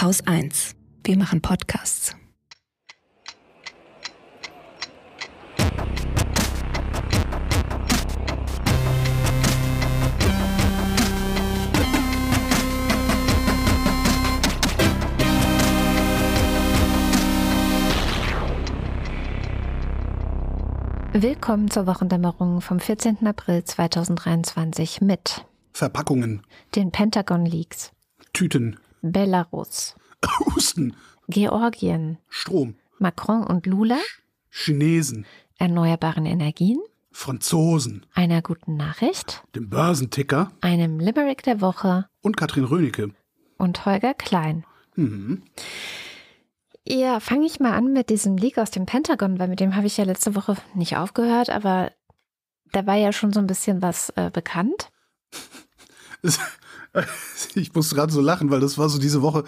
Haus 1. Wir machen Podcasts. Willkommen zur Wochendämmerung vom 14. April 2023 mit Verpackungen, den Pentagon Leaks, Tüten, Belarus, Husten, Georgien, Strom, Macron und Lula, Chinesen, erneuerbaren Energien, Franzosen, einer guten Nachricht, dem Börsenticker. Einem Limerick der Woche. Und Katrin Rönecke. und Holger Klein. Mhm. Ja, fange ich mal an mit diesem Leak aus dem Pentagon, weil mit dem habe ich ja letzte Woche nicht aufgehört, aber da war ja schon so ein bisschen was äh, bekannt. Ich musste gerade so lachen, weil das war so diese Woche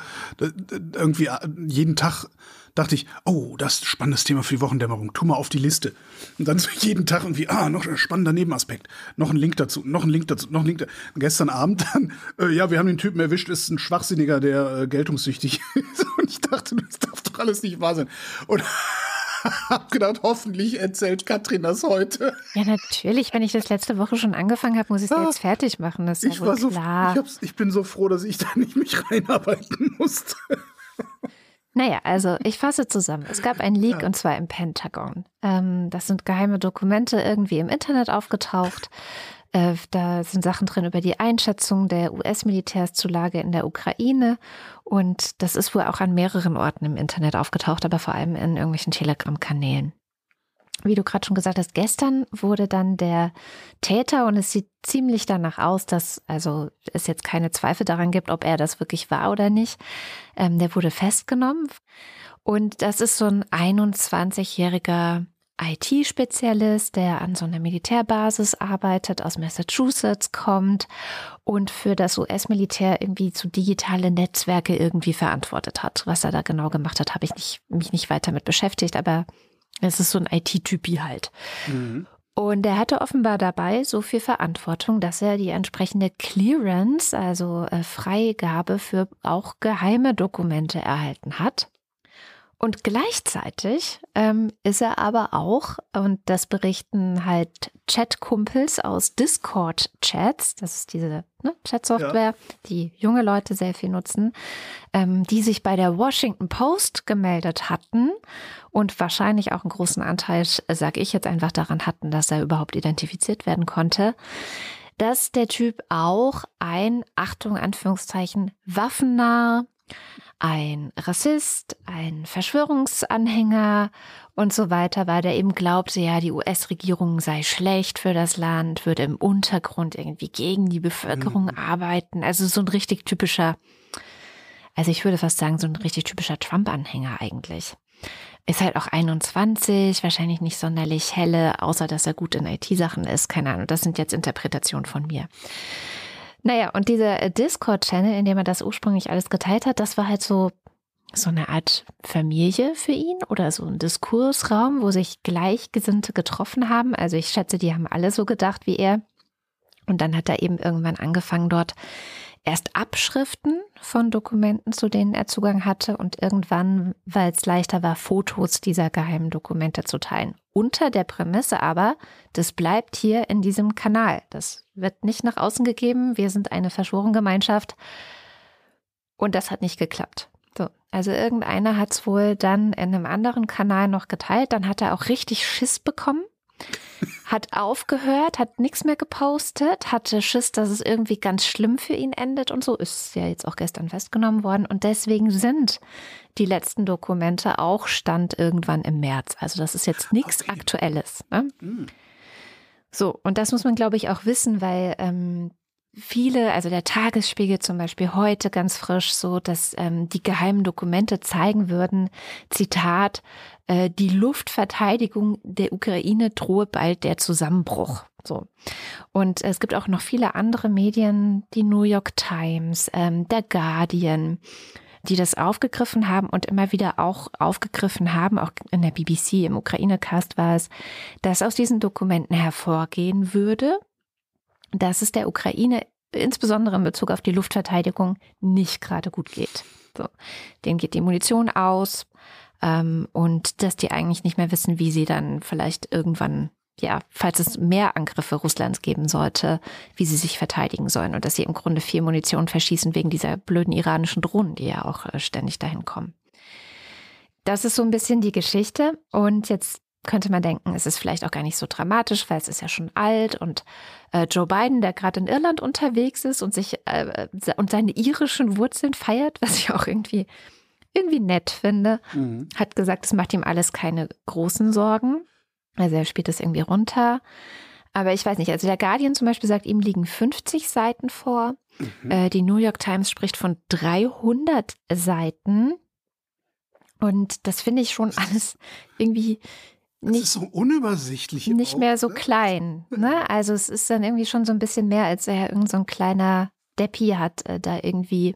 irgendwie äh, jeden Tag dachte ich, oh, das ist ein spannendes Thema für die Wochendämmerung. Tu mal auf die Liste. Und dann so jeden Tag irgendwie, ah, noch ein spannender Nebenaspekt. Noch ein Link dazu, noch ein Link dazu, noch ein Link dazu. Gestern Abend dann, äh, ja, wir haben den Typen erwischt, ist ein Schwachsinniger, der äh, geltungssüchtig ist. Und ich dachte, das darf doch alles nicht wahr sein. Und hab gedacht, hoffentlich erzählt Katrin das heute. Ja, natürlich. Wenn ich das letzte Woche schon angefangen habe, muss ich es Ah. jetzt fertig machen. Das ist Ich ja so, klar. ich, ich bin so froh, dass ich da nicht mich reinarbeiten musste. Naja, also ich fasse zusammen. Es gab ein Leak und zwar im Pentagon. Ähm, das sind geheime Dokumente irgendwie im Internet aufgetaucht. Äh, da sind Sachen drin über die Einschätzung der US-Militärs zur Lage in der Ukraine. Und das ist wohl auch an mehreren Orten im Internet aufgetaucht, aber vor allem in irgendwelchen Telegram-Kanälen. Wie du gerade schon gesagt hast, gestern wurde dann der Täter und es sieht ziemlich danach aus, dass also es jetzt keine Zweifel daran gibt, ob er das wirklich war oder nicht. Ähm, der wurde festgenommen und das ist so ein 21-jähriger IT-Spezialist, der an so einer Militärbasis arbeitet, aus Massachusetts kommt und für das US-Militär irgendwie zu digitale Netzwerke irgendwie verantwortet hat. Was er da genau gemacht hat, habe ich nicht, mich nicht weiter mit beschäftigt, aber es ist so ein IT-Typi halt. Und er hatte offenbar dabei so viel Verantwortung, dass er die entsprechende Clearance, also äh, Freigabe für auch geheime Dokumente erhalten hat. Und gleichzeitig ähm, ist er aber auch, und das berichten halt Chat-Kumpels aus Discord-Chats, das ist diese ne, Chat-Software, die junge Leute sehr viel nutzen, ähm, die sich bei der Washington Post gemeldet hatten und wahrscheinlich auch einen großen Anteil, sage ich jetzt einfach, daran hatten, dass er überhaupt identifiziert werden konnte, dass der Typ auch ein, Achtung, Anführungszeichen, Waffennah, ein Rassist, ein Verschwörungsanhänger und so weiter war, der eben glaubte, ja, die US-Regierung sei schlecht für das Land, würde im Untergrund irgendwie gegen die Bevölkerung arbeiten. Also so ein richtig typischer, also ich würde fast sagen, so ein richtig typischer Trump-Anhänger eigentlich. Ist halt auch 21, wahrscheinlich nicht sonderlich helle, außer dass er gut in IT-Sachen ist. Keine Ahnung, das sind jetzt Interpretationen von mir. Naja, und dieser äh, Discord-Channel, in dem er das ursprünglich alles geteilt hat, das war halt so, so eine Art Familie für ihn oder so ein Diskursraum, wo sich Gleichgesinnte getroffen haben. Also ich schätze, die haben alle so gedacht wie er. Und dann hat er eben irgendwann angefangen, dort erst Abschriften von Dokumenten, zu denen er Zugang hatte und irgendwann, weil es leichter war, Fotos dieser geheimen Dokumente zu teilen. Unter der Prämisse aber, das bleibt hier in diesem Kanal. Das wird nicht nach außen gegeben. Wir sind eine Verschworengemeinschaft. Und das hat nicht geklappt. So, also irgendeiner hat es wohl dann in einem anderen Kanal noch geteilt. Dann hat er auch richtig Schiss bekommen hat aufgehört, hat nichts mehr gepostet, hatte Schiss, dass es irgendwie ganz schlimm für ihn endet und so ist ja jetzt auch gestern festgenommen worden und deswegen sind die letzten Dokumente auch Stand irgendwann im März. Also das ist jetzt nichts Okay. Aktuelles. Ne? So, und das muss man, glaube ich, auch wissen, weil ähm, viele, also der Tagesspiegel zum Beispiel heute ganz frisch so, dass ähm, die geheimen Dokumente zeigen würden, Zitat, äh, die Luftverteidigung der Ukraine drohe bald der Zusammenbruch. So. Und es gibt auch noch viele andere Medien, die New York Times, ähm, der Guardian, die das aufgegriffen haben und immer wieder auch aufgegriffen haben, auch in der BBC, im Ukraine-Cast war es, dass aus diesen Dokumenten hervorgehen würde, dass es der Ukraine insbesondere in Bezug auf die Luftverteidigung nicht gerade gut geht. So. Denen geht die Munition aus ähm, und dass die eigentlich nicht mehr wissen, wie sie dann vielleicht irgendwann, ja, falls es mehr Angriffe Russlands geben sollte, wie sie sich verteidigen sollen und dass sie im Grunde viel Munition verschießen wegen dieser blöden iranischen Drohnen, die ja auch äh, ständig dahin kommen. Das ist so ein bisschen die Geschichte und jetzt könnte man denken, es ist vielleicht auch gar nicht so dramatisch, weil es ist ja schon alt und äh, Joe Biden, der gerade in Irland unterwegs ist und sich äh, und seine irischen Wurzeln feiert, was ich auch irgendwie irgendwie nett finde, mhm. hat gesagt, es macht ihm alles keine großen Sorgen. Also er spielt es irgendwie runter. Aber ich weiß nicht, also der Guardian zum Beispiel sagt, ihm liegen 50 Seiten vor. Mhm. Äh, die New York Times spricht von 300 Seiten. Und das finde ich schon alles irgendwie nicht, so unübersichtlich. Nicht auch, mehr so ne? klein. Ne? Also es ist dann irgendwie schon so ein bisschen mehr, als er irgend so ein kleiner Deppi hat äh, da irgendwie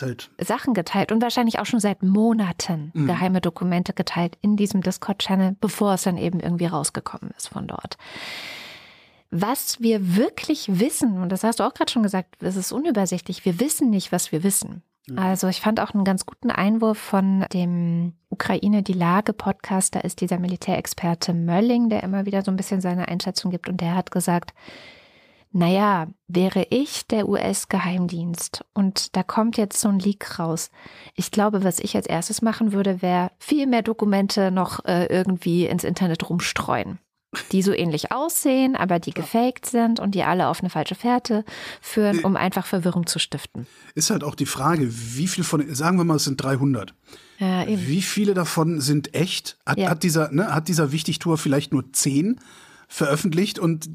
halt Sachen geteilt und wahrscheinlich auch schon seit Monaten mhm. geheime Dokumente geteilt in diesem Discord-Channel, bevor es dann eben irgendwie rausgekommen ist von dort. Was wir wirklich wissen, und das hast du auch gerade schon gesagt, es ist unübersichtlich, wir wissen nicht, was wir wissen. Mhm. Also ich fand auch einen ganz guten Einwurf von dem Ukraine die Lage Podcast. Da ist dieser Militärexperte Mölling, der immer wieder so ein bisschen seine Einschätzung gibt und der hat gesagt, naja, wäre ich der US-Geheimdienst und da kommt jetzt so ein Leak raus. Ich glaube, was ich als erstes machen würde, wäre viel mehr Dokumente noch äh, irgendwie ins Internet rumstreuen die so ähnlich aussehen, aber die gefaked sind und die alle auf eine falsche Fährte führen, um einfach Verwirrung zu stiften. Ist halt auch die Frage, wie viel von, sagen wir mal, es sind 300. Ja, wie viele davon sind echt? Hat, ja. hat dieser, ne, hat dieser Wichtigtour vielleicht nur 10 veröffentlicht und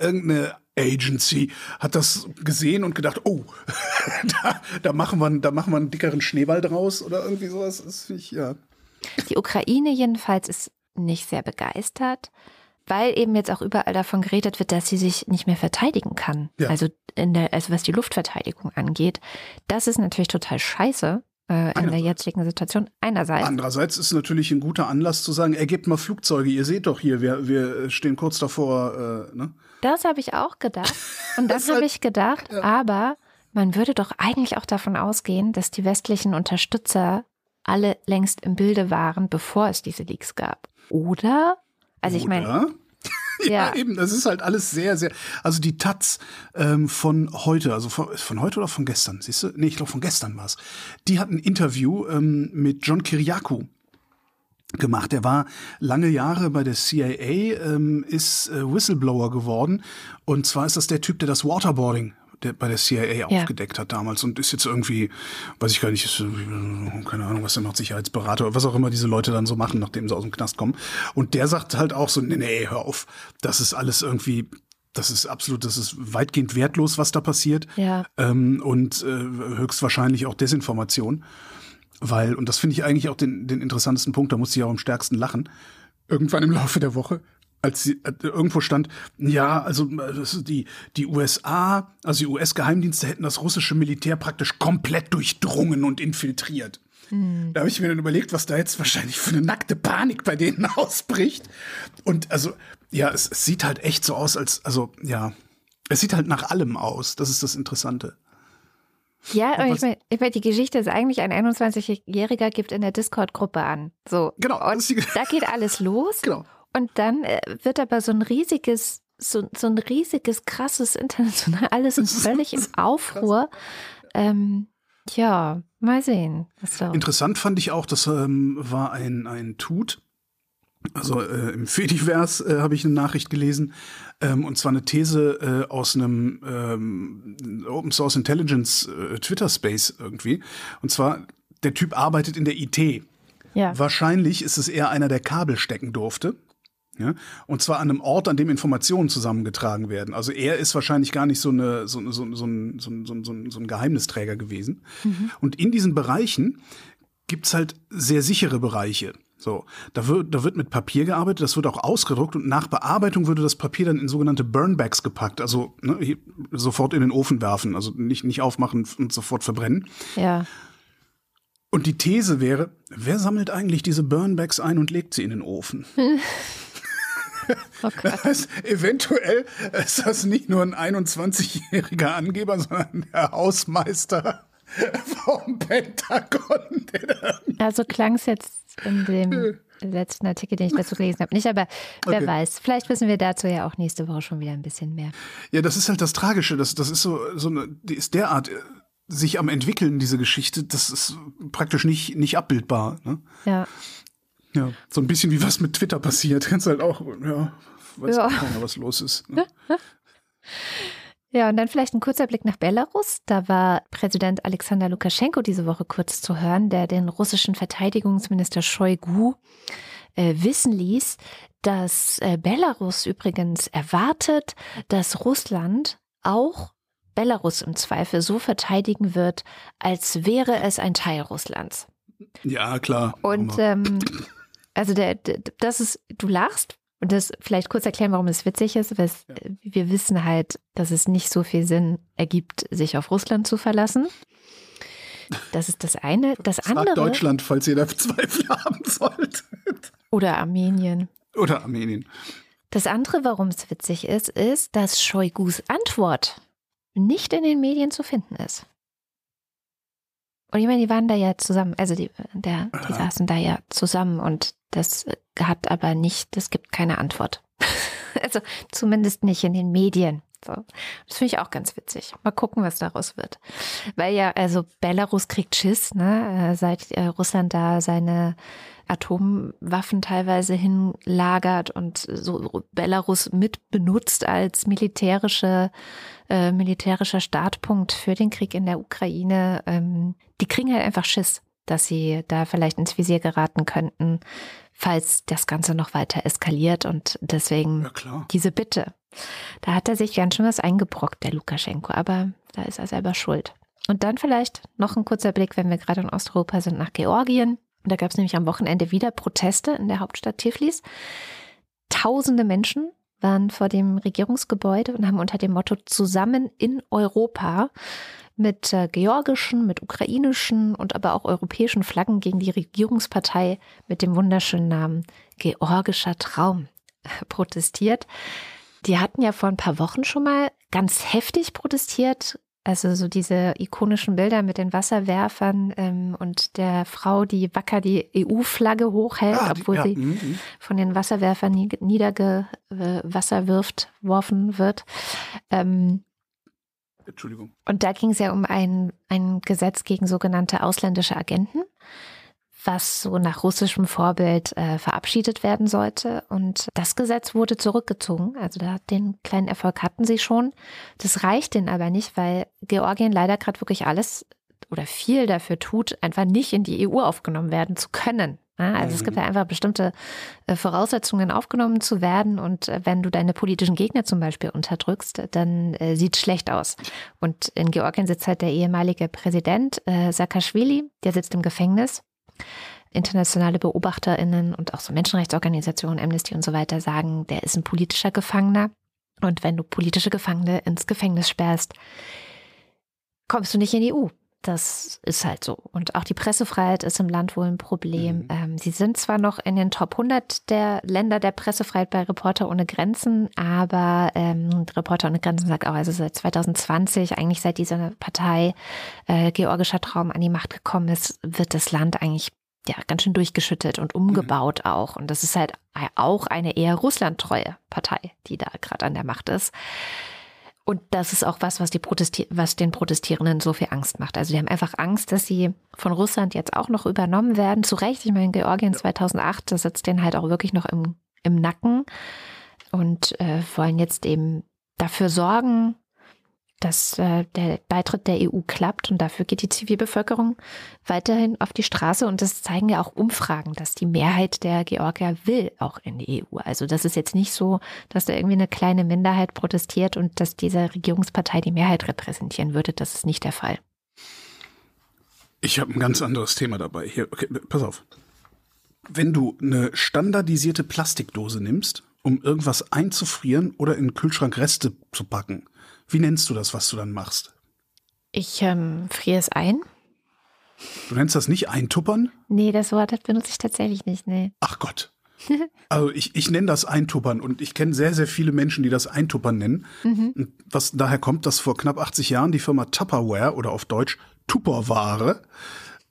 irgendeine Agency hat das gesehen und gedacht, oh, da, da, machen wir, da machen wir einen dickeren Schneeball draus oder irgendwie sowas. Das ich, ja. Die Ukraine jedenfalls ist nicht sehr begeistert weil eben jetzt auch überall davon geredet wird, dass sie sich nicht mehr verteidigen kann. Ja. Also, in der, also was die Luftverteidigung angeht. Das ist natürlich total scheiße äh, in der jetzigen Situation. Einerseits. Andererseits ist es natürlich ein guter Anlass zu sagen, ergebt mal Flugzeuge. Ihr seht doch hier, wir, wir stehen kurz davor. Äh, ne? Das habe ich auch gedacht. Und das, das habe ich gedacht. Ja. Aber man würde doch eigentlich auch davon ausgehen, dass die westlichen Unterstützer alle längst im Bilde waren, bevor es diese Leaks gab. Oder? Also ich meine, ja, ja, eben, das ist halt alles sehr, sehr. Also die Taz ähm, von heute, also von, von heute oder von gestern, siehst du? Nee, ich glaube von gestern war es. Die hat ein Interview ähm, mit John Kiriakou gemacht. Er war lange Jahre bei der CIA, ähm, ist äh, Whistleblower geworden. Und zwar ist das der Typ, der das Waterboarding der bei der CIA ja. aufgedeckt hat damals und ist jetzt irgendwie, weiß ich gar nicht, ist, keine Ahnung, was er macht, Sicherheitsberater oder was auch immer diese Leute dann so machen, nachdem sie aus dem Knast kommen. Und der sagt halt auch so, nee, nee, hör auf, das ist alles irgendwie das ist absolut, das ist weitgehend wertlos, was da passiert. Ja. Ähm, und äh, höchstwahrscheinlich auch Desinformation. Weil, und das finde ich eigentlich auch den, den interessantesten Punkt, da musste ich auch am stärksten lachen. Irgendwann im Laufe der Woche als sie, äh, irgendwo stand, ja, also die, die USA, also die US-Geheimdienste hätten das russische Militär praktisch komplett durchdrungen und infiltriert. Hm. Da habe ich mir dann überlegt, was da jetzt wahrscheinlich für eine nackte Panik bei denen ausbricht. Und also, ja, es, es sieht halt echt so aus, als, also, ja, es sieht halt nach allem aus. Das ist das Interessante. Ja, aber ich meine, ich mein, die Geschichte ist eigentlich, ein 21-Jähriger gibt in der Discord-Gruppe an. So. Genau. Und da geht alles los. Genau. Und dann äh, wird aber so ein riesiges, so, so ein riesiges, krasses international, alles ist völlig im Aufruhr. Ähm, ja, mal sehen. Interessant fand ich auch, das ähm, war ein, ein Tut. Also äh, im Fediverse äh, habe ich eine Nachricht gelesen, ähm, und zwar eine These äh, aus einem ähm, Open Source Intelligence äh, Twitter Space irgendwie. Und zwar, der Typ arbeitet in der IT. Ja. Wahrscheinlich ist es eher einer, der Kabel stecken durfte. Ja? Und zwar an einem Ort, an dem Informationen zusammengetragen werden. Also er ist wahrscheinlich gar nicht so, eine, so, so, so, so, ein, Geheimnisträger gewesen. Mhm. Und in diesen Bereichen gibt's halt sehr sichere Bereiche. So, da wird, da wird mit Papier gearbeitet, das wird auch ausgedruckt und nach Bearbeitung würde das Papier dann in sogenannte Burnbacks gepackt, also ne, sofort in den Ofen werfen, also nicht, nicht aufmachen und sofort verbrennen. Ja. Und die These wäre, wer sammelt eigentlich diese Burnbacks ein und legt sie in den Ofen? Oh das eventuell ist das nicht nur ein 21-jähriger Angeber, sondern der Hausmeister vom Pentagon. Also klang es jetzt in dem letzten Artikel, den ich dazu gelesen habe, nicht, aber wer Okay. weiß. Vielleicht wissen wir dazu ja auch nächste Woche schon wieder ein bisschen mehr. Ja, das ist halt das Tragische. Das, das ist so, so eine, die ist derart äh, sich am entwickeln, diese Geschichte. Das ist praktisch nicht, nicht abbildbar. Ne? Ja. Ja, so ein bisschen wie was mit Twitter passiert. Kannst halt auch, ja, weiß Ja. keiner, was los ist. Ne? Ja, und dann vielleicht ein kurzer Blick nach Belarus. Da war Präsident Alexander Lukaschenko diese Woche kurz zu hören, der den russischen Verteidigungsminister Shoigu äh, wissen ließ, dass äh, Belarus übrigens erwartet, dass Russland auch Belarus im Zweifel so verteidigen wird, als wäre es ein Teil Russlands. Ja, klar. Und ähm, also der, der, das ist, du lachst und das vielleicht kurz erklären, warum es witzig ist, weil es, äh, wir wissen halt, dass es nicht so viel Sinn ergibt, sich auf Russland zu verlassen. Das ist das eine. Das Fragt andere Deutschland, falls ihr da Zweifel haben sollt. oder Armenien. Oder Armenien. Das andere, warum es witzig ist, ist, dass Shoigus Antwort nicht in den Medien zu finden ist. Und ich meine, die waren da ja zusammen, also die, der, die Ja. saßen da ja zusammen und das hat aber nicht, das gibt keine Antwort. also zumindest nicht in den Medien. So. Das finde ich auch ganz witzig. Mal gucken, was daraus wird. Weil ja, also Belarus kriegt Schiss, ne? äh, seit äh, Russland da seine Atomwaffen teilweise hinlagert und so Belarus mit benutzt als militärische, äh, militärischer Startpunkt für den Krieg in der Ukraine. Ähm, die kriegen halt einfach Schiss, dass sie da vielleicht ins Visier geraten könnten, falls das Ganze noch weiter eskaliert und deswegen Ja, diese Bitte. Da hat er sich ganz schön was eingebrockt, der Lukaschenko, aber da ist er selber schuld. Und dann vielleicht noch ein kurzer Blick, wenn wir gerade in Osteuropa sind, nach Georgien. Da gab es nämlich am Wochenende wieder Proteste in der Hauptstadt Tiflis. Tausende Menschen waren vor dem Regierungsgebäude und haben unter dem Motto Zusammen in Europa mit äh, georgischen, mit ukrainischen und aber auch europäischen Flaggen gegen die Regierungspartei mit dem wunderschönen Namen Georgischer Traum protestiert. Die hatten ja vor ein paar Wochen schon mal ganz heftig protestiert. Also so diese ikonischen Bilder mit den Wasserwerfern ähm, und der Frau, die wacker die EU-Flagge hochhält, Ah, obwohl ja, sie mhm, mhm. von den Wasserwerfern nie- niederge äh, worfen wird. Ähm, Entschuldigung. und da ging es ja um ein, ein Gesetz gegen sogenannte ausländische Agenten, was so nach russischem Vorbild äh, verabschiedet werden sollte. Und das Gesetz wurde zurückgezogen. Also da den kleinen Erfolg hatten sie schon. Das reicht denen aber nicht, weil Georgien leider gerade wirklich alles oder viel dafür tut, einfach nicht in die EU aufgenommen werden zu können. Ja, also es gibt ja einfach bestimmte äh, Voraussetzungen, aufgenommen zu werden. Und äh, wenn du deine politischen Gegner zum Beispiel unterdrückst, dann äh, sieht es schlecht aus. Und in Georgien sitzt halt der ehemalige Präsident äh, Saakashvili, der sitzt im Gefängnis. Internationale BeobachterInnen und auch so Menschenrechtsorganisationen, Amnesty und so weiter sagen, der ist ein politischer Gefangener. Und wenn du politische Gefangene ins Gefängnis sperrst, kommst du nicht in die EU. Das ist halt so. Und auch die Pressefreiheit ist im Land wohl ein Problem. Mhm. Ähm, sie sind zwar noch in den Top 100 der Länder der Pressefreiheit bei Reporter ohne Grenzen, aber ähm, Reporter ohne Grenzen sagt auch, also seit 2020, eigentlich seit dieser Partei äh, Georgischer Traum an die Macht gekommen ist, wird das Land eigentlich ja ganz schön durchgeschüttet und umgebaut auch. Und das ist halt auch eine eher russlandtreue Partei, die da gerade an der Macht ist. Und das ist auch was, was, die Protesti was den Protestierenden so viel Angst macht. Also die haben einfach Angst, dass sie von Russland jetzt auch noch übernommen werden. Zu Recht, ich meine, Georgien 2008, das sitzt denen halt auch wirklich noch im, im Nacken und äh, wollen jetzt eben dafür sorgen, dass äh, der Beitritt der EU klappt und dafür geht die Zivilbevölkerung weiterhin auf die Straße und das zeigen ja auch Umfragen, dass die Mehrheit der Georgier will auch in die EU. Also das ist jetzt nicht so, dass da irgendwie eine kleine Minderheit protestiert und dass diese Regierungspartei die Mehrheit repräsentieren würde. Das ist nicht der Fall. Ich habe ein ganz anderes Thema dabei. Hier, okay, pass auf. Wenn du eine standardisierte Plastikdose nimmst, um irgendwas einzufrieren oder in den Kühlschrank Reste zu packen, wie nennst du das, was du dann machst? Ich ähm, friere es ein. Du nennst das nicht eintuppern? Nee, das Wort das benutze ich tatsächlich nicht. Nee. Ach Gott. Also ich, ich nenne das Eintuppern und ich kenne sehr, sehr viele Menschen, die das Eintuppern nennen. Und was daher kommt, dass vor knapp 80 Jahren die Firma Tupperware oder auf Deutsch Tupperware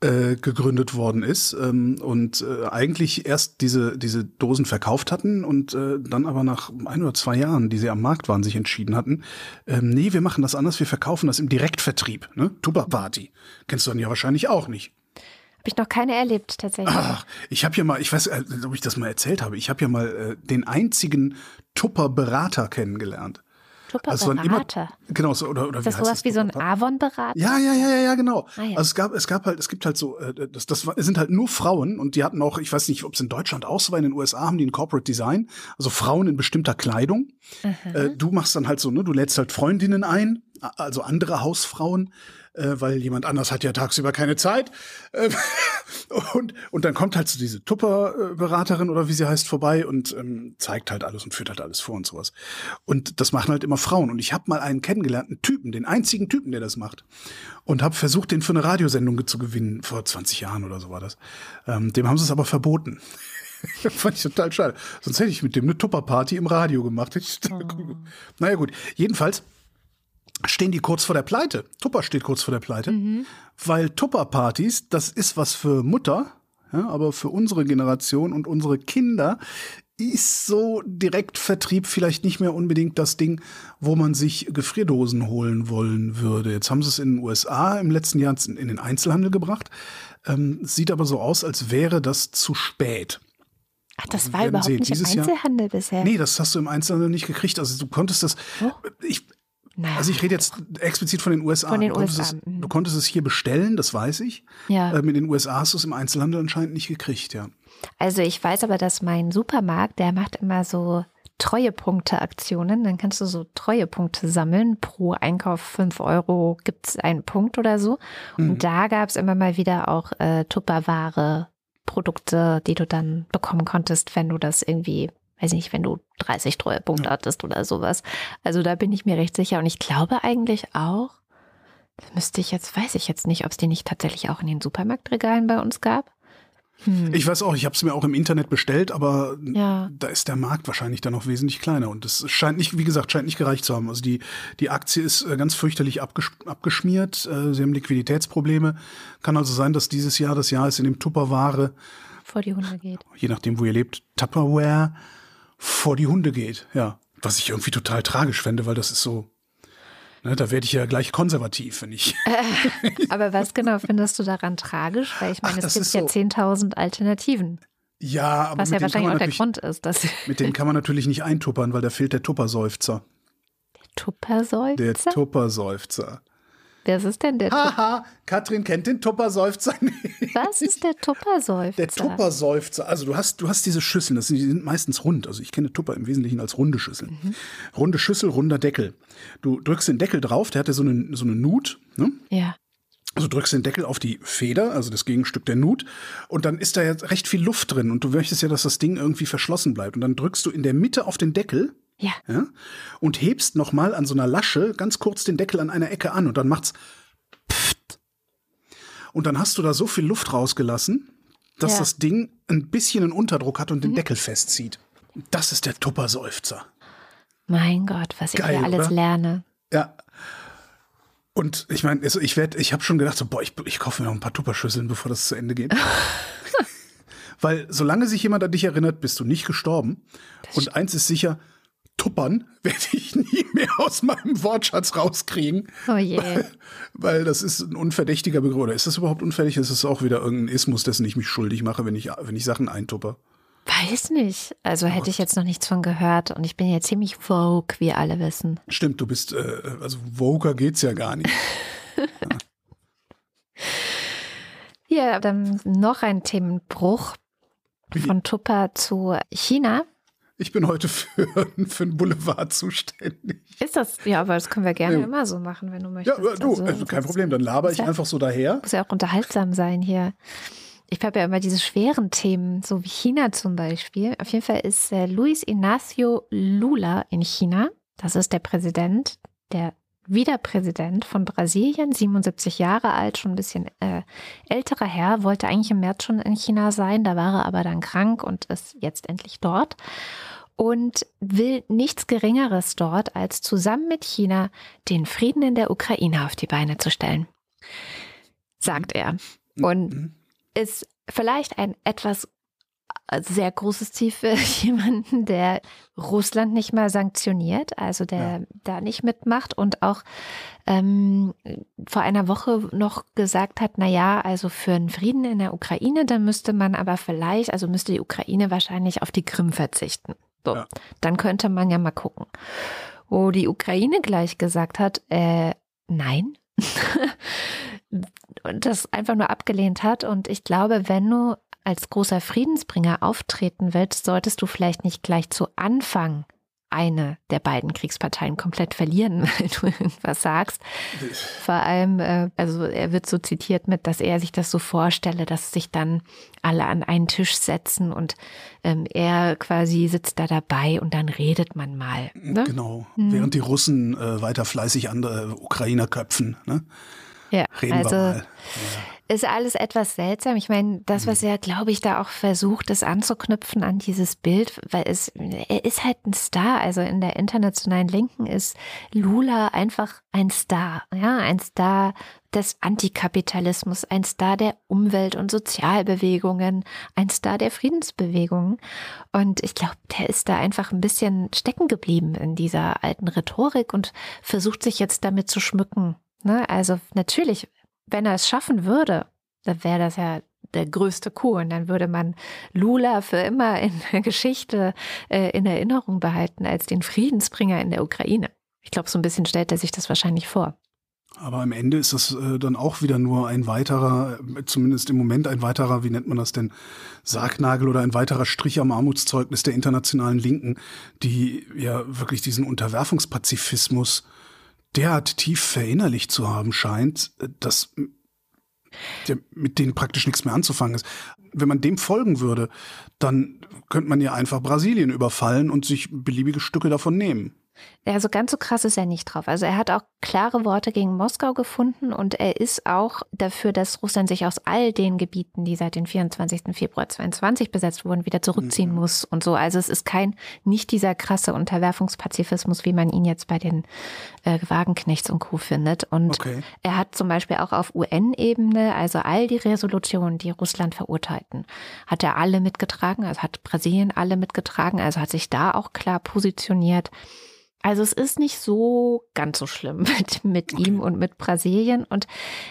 äh, gegründet worden ist ähm, und äh, eigentlich erst diese, diese Dosen verkauft hatten und äh, dann aber nach ein oder zwei Jahren, die sie am Markt waren, sich entschieden hatten, ähm, nee, wir machen das anders, wir verkaufen das im Direktvertrieb, ne? Tupper Party. Kennst du dann ja wahrscheinlich auch nicht. Habe ich noch keine erlebt, tatsächlich. Ach, ich habe ja mal, ich weiß, äh, ob ich das mal erzählt habe, ich habe ja mal äh, den einzigen Tupper-Berater kennengelernt. Also dann immer, genau, so, oder, oder Ist das wie sowas wie so ein Avon-Berater? Ja, ja, ja, ja, ja, genau. Ah, ja. Also es gab, es gab halt, es gibt halt so, äh, das, das sind halt nur Frauen und die hatten auch, ich weiß nicht, ob es in Deutschland auch so war, in den USA haben die ein Corporate Design, also Frauen in bestimmter Kleidung. Mhm. Äh, du machst dann halt so, ne, du lädst halt Freundinnen ein, also andere Hausfrauen, äh, weil jemand anders hat ja tagsüber keine Zeit. Äh, und, und dann kommt halt so diese Tupper-Beraterin oder wie sie heißt vorbei und ähm, zeigt halt alles und führt halt alles vor und sowas. Und das machen halt immer Frauen. Und ich habe mal einen kennengelernten Typen, den einzigen Typen, der das macht. Und habe versucht, den für eine Radiosendung zu gewinnen. Vor 20 Jahren oder so war das. Ähm, dem haben sie es aber verboten. Fand ich total schade. Sonst hätte ich mit dem eine Tupper-Party im Radio gemacht. Ich, Naja gut, jedenfalls stehen die kurz vor der Pleite. Tupper steht kurz vor der Pleite, weil Tupper-Partys, das ist was für Mutter, ja, aber für unsere Generation und unsere Kinder ist so Direktvertrieb vielleicht nicht mehr unbedingt das Ding, wo man sich Gefrierdosen holen wollen würde. Jetzt haben sie es in den USA im letzten Jahr in den Einzelhandel gebracht. Ähm, sieht aber so aus, als wäre das zu spät. Ach, das Wir war überhaupt sehen, nicht im dieses Jahr- Einzelhandel bisher. Nee, das hast du im Einzelhandel nicht gekriegt. Also du konntest das. Oh. Ich, Naja. also ich rede jetzt explizit von den USA. Von den du, konntest USA, Es, mhm. du konntest es hier bestellen, das weiß ich. Ja. Ähm, in den USA hast du es im Einzelhandel anscheinend nicht gekriegt, ja. Also ich weiß aber, dass mein Supermarkt, der macht immer so Treuepunkte-Aktionen. Dann kannst du so Treuepunkte sammeln. Pro Einkauf 5 Euro gibt es einen Punkt oder so. Mhm. Und da gab es immer mal wieder auch äh, Tupperware, Produkte, die du dann bekommen konntest, wenn du das irgendwie, weiß nicht, wenn du 30 Treuepunkte hattest oder sowas. Also da bin ich mir recht sicher. Und ich glaube eigentlich auch, das müsste ich jetzt, weiß ich jetzt nicht, ob es die nicht tatsächlich auch in den Supermarktregalen bei uns gab. Hm. Ich weiß auch, ich habe es mir auch im Internet bestellt, aber Ja. da ist der Markt wahrscheinlich dann noch wesentlich kleiner. Und das scheint nicht, wie gesagt, scheint nicht gereicht zu haben. Also die, die Aktie ist äh, ganz fürchterlich abgesch abgeschmiert. Äh, Sie haben Liquiditätsprobleme. Kann also sein, dass dieses Jahr das Jahr ist, in dem Tupperware, vor die Hunde geht. je nachdem, wo ihr lebt, Tupperware vor die Hunde geht. Ja. Was ich irgendwie total tragisch fände, weil das ist so, ne, da werde ich ja gleich konservativ, wenn ich. Aber was genau findest du daran tragisch? Weil ich meine, Ach, es gibt ja so- 10.000 Alternativen. Ja, aber Was mit ja wahrscheinlich auch der Grund ist, dass mit denen kann man natürlich nicht eintuppern, weil da fehlt der Tupperseufzer. Tupperseufzer? Der Tupperseufzer. Was ist denn der? Haha, Katrin kennt den Tupperseufzer nicht. Was ist der Tupperseufzer? Der Tupperseufzer, also du hast, du hast diese Schüsseln, das sind, die sind meistens rund. Also ich kenne Tupper im Wesentlichen als runde Schüsseln. Mhm. Runde Schüssel, runder Deckel. Du drückst den Deckel drauf, der hat ja so eine, so eine Nut, ne? Ja. Also drückst den Deckel auf die Feder, also das Gegenstück der Nut, und dann ist da ja recht viel Luft drin und du möchtest ja, dass das Ding irgendwie verschlossen bleibt. Und dann drückst du in der Mitte auf den Deckel Ja. ja, und hebst nochmal an so einer Lasche ganz kurz den Deckel an einer Ecke an und dann macht's pft. Und dann hast du da so viel Luft rausgelassen, dass Ja. Mhm. das Ding ein bisschen einen Unterdruck hat und den Deckel festzieht. Das ist der Tupperseufzer. Mein Gott, was ich Geil, hier alles oder? lerne. Ja. Und ich meine, also ich werde, ich habe schon gedacht, so, boah, ich, ich kaufe mir noch ein paar Tupperschüsseln, bevor das zu Ende geht. Weil solange sich jemand an dich erinnert, bist du nicht gestorben. Und eins ist sicher, Tuppern werde ich nie mehr aus meinem Wortschatz rauskriegen. Oh je. Weil das ist ein unverdächtiger Begriff. Oder ist das überhaupt unverdächtig? Ist es auch wieder irgendein Ismus, dessen ich mich schuldig mache, wenn ich, wenn ich Sachen eintupper? Weiß nicht. Also hätte ich jetzt noch nichts von gehört und ich bin ja ziemlich vogue, wie alle wissen. Stimmt, du bist, äh, also Voker geht's ja gar nicht. Ja, dann noch ein Themenbruch von Tupper zu China. Ich bin heute für, für einen Boulevard zuständig. Ist das? Ja, aber das können wir gerne Ja. immer so machen, wenn du Ja, möchtest. du, Also, also kein Problem, dann laber ich ja- einfach so daher. Muss ja auch unterhaltsam sein hier. Ich habe ja immer diese schweren Themen, so wie China zum Beispiel. Auf jeden Fall ist äh, Luis Ignacio Lula in China. Das ist der Präsident, der Wiederpräsident von Brasilien, 77 Jahre alt, schon ein bisschen äh, älterer Herr, wollte eigentlich im März schon in China sein, da war er aber dann krank und ist jetzt endlich dort und will nichts Geringeres dort, als zusammen mit China den Frieden in der Ukraine auf die Beine zu stellen. sagt er. Und Mhm. ist vielleicht ein etwas äh, sehr großes Ziel für jemanden, der Russland nicht mal sanktioniert, also der Ja. da nicht mitmacht und auch ähm, vor einer Woche noch gesagt hat, na ja, also für einen Frieden in der Ukraine, dann müsste man aber vielleicht, also müsste die Ukraine wahrscheinlich auf die Krim verzichten. So, Ja. dann könnte man ja mal gucken. Wo die Ukraine gleich gesagt hat, äh, nein. und das einfach nur abgelehnt hat. Und ich glaube, wenn du als großer Friedensbringer auftreten willst, solltest du vielleicht nicht gleich zu Anfang eine der beiden Kriegsparteien komplett verlieren, wenn du irgendwas sagst. Vor allem, äh, also er wird so zitiert mit, dass er sich das so vorstelle, dass sich dann alle an einen Tisch setzen und ähm, er quasi sitzt da dabei und dann redet man mal. Ne? Genau. Mhm. Während die Russen äh, weiter fleißig andere Ukrainer köpfen. Ne? Ja, Reden also mal. ist alles etwas seltsam. Ich meine, das, was er, glaube ich, da auch versucht, ist anzuknüpfen an dieses Bild, weil es, er ist halt ein Star. Also in der internationalen Linken ist Lula einfach ein Star. Ja, ein Star des Antikapitalismus, ein Star der Umwelt- und Sozialbewegungen, ein Star der Friedensbewegungen. Und ich glaube, der ist da einfach ein bisschen stecken geblieben in dieser alten Rhetorik und versucht sich jetzt damit zu schmücken. Ne? Also natürlich, wenn er es schaffen würde, dann wäre das ja der größte Coup und dann würde man Lula für immer in der Geschichte äh, in Erinnerung behalten als den Friedensbringer in der Ukraine. Ich glaube, so ein bisschen stellt er sich das wahrscheinlich vor. Aber am Ende ist das äh, dann auch wieder nur ein weiterer, zumindest im Moment ein weiterer, wie nennt man das denn, Sargnagel oder ein weiterer Strich am Armutszeugnis der internationalen Linken, die ja wirklich diesen Unterwerfungspazifismus derart tief verinnerlicht zu haben scheint, äh, dass mit denen praktisch nichts mehr anzufangen ist. Wenn man dem folgen würde, dann könnte man ja einfach Brasilien überfallen und sich beliebige Stücke davon nehmen. Ja, so ganz so krass ist er nicht drauf. Also er hat auch klare Worte gegen Moskau gefunden und er ist auch dafür, dass Russland sich aus all den Gebieten, die seit dem 24. Februar 22 besetzt wurden, wieder zurückziehen Mhm. muss und so. Also es ist kein, nicht dieser krasse Unterwerfungspazifismus, wie man ihn jetzt bei den äh, Wagenknechts und Co. findet. Und Okay. er hat zum Beispiel auch auf UN-Ebene, also all die Resolutionen, die Russland verurteilten, hat er alle mitgetragen, also hat Brasilien alle mitgetragen, also hat sich da auch klar positioniert. Also es ist nicht so ganz so schlimm mit, mit Okay. ihm und mit Brasilien. Und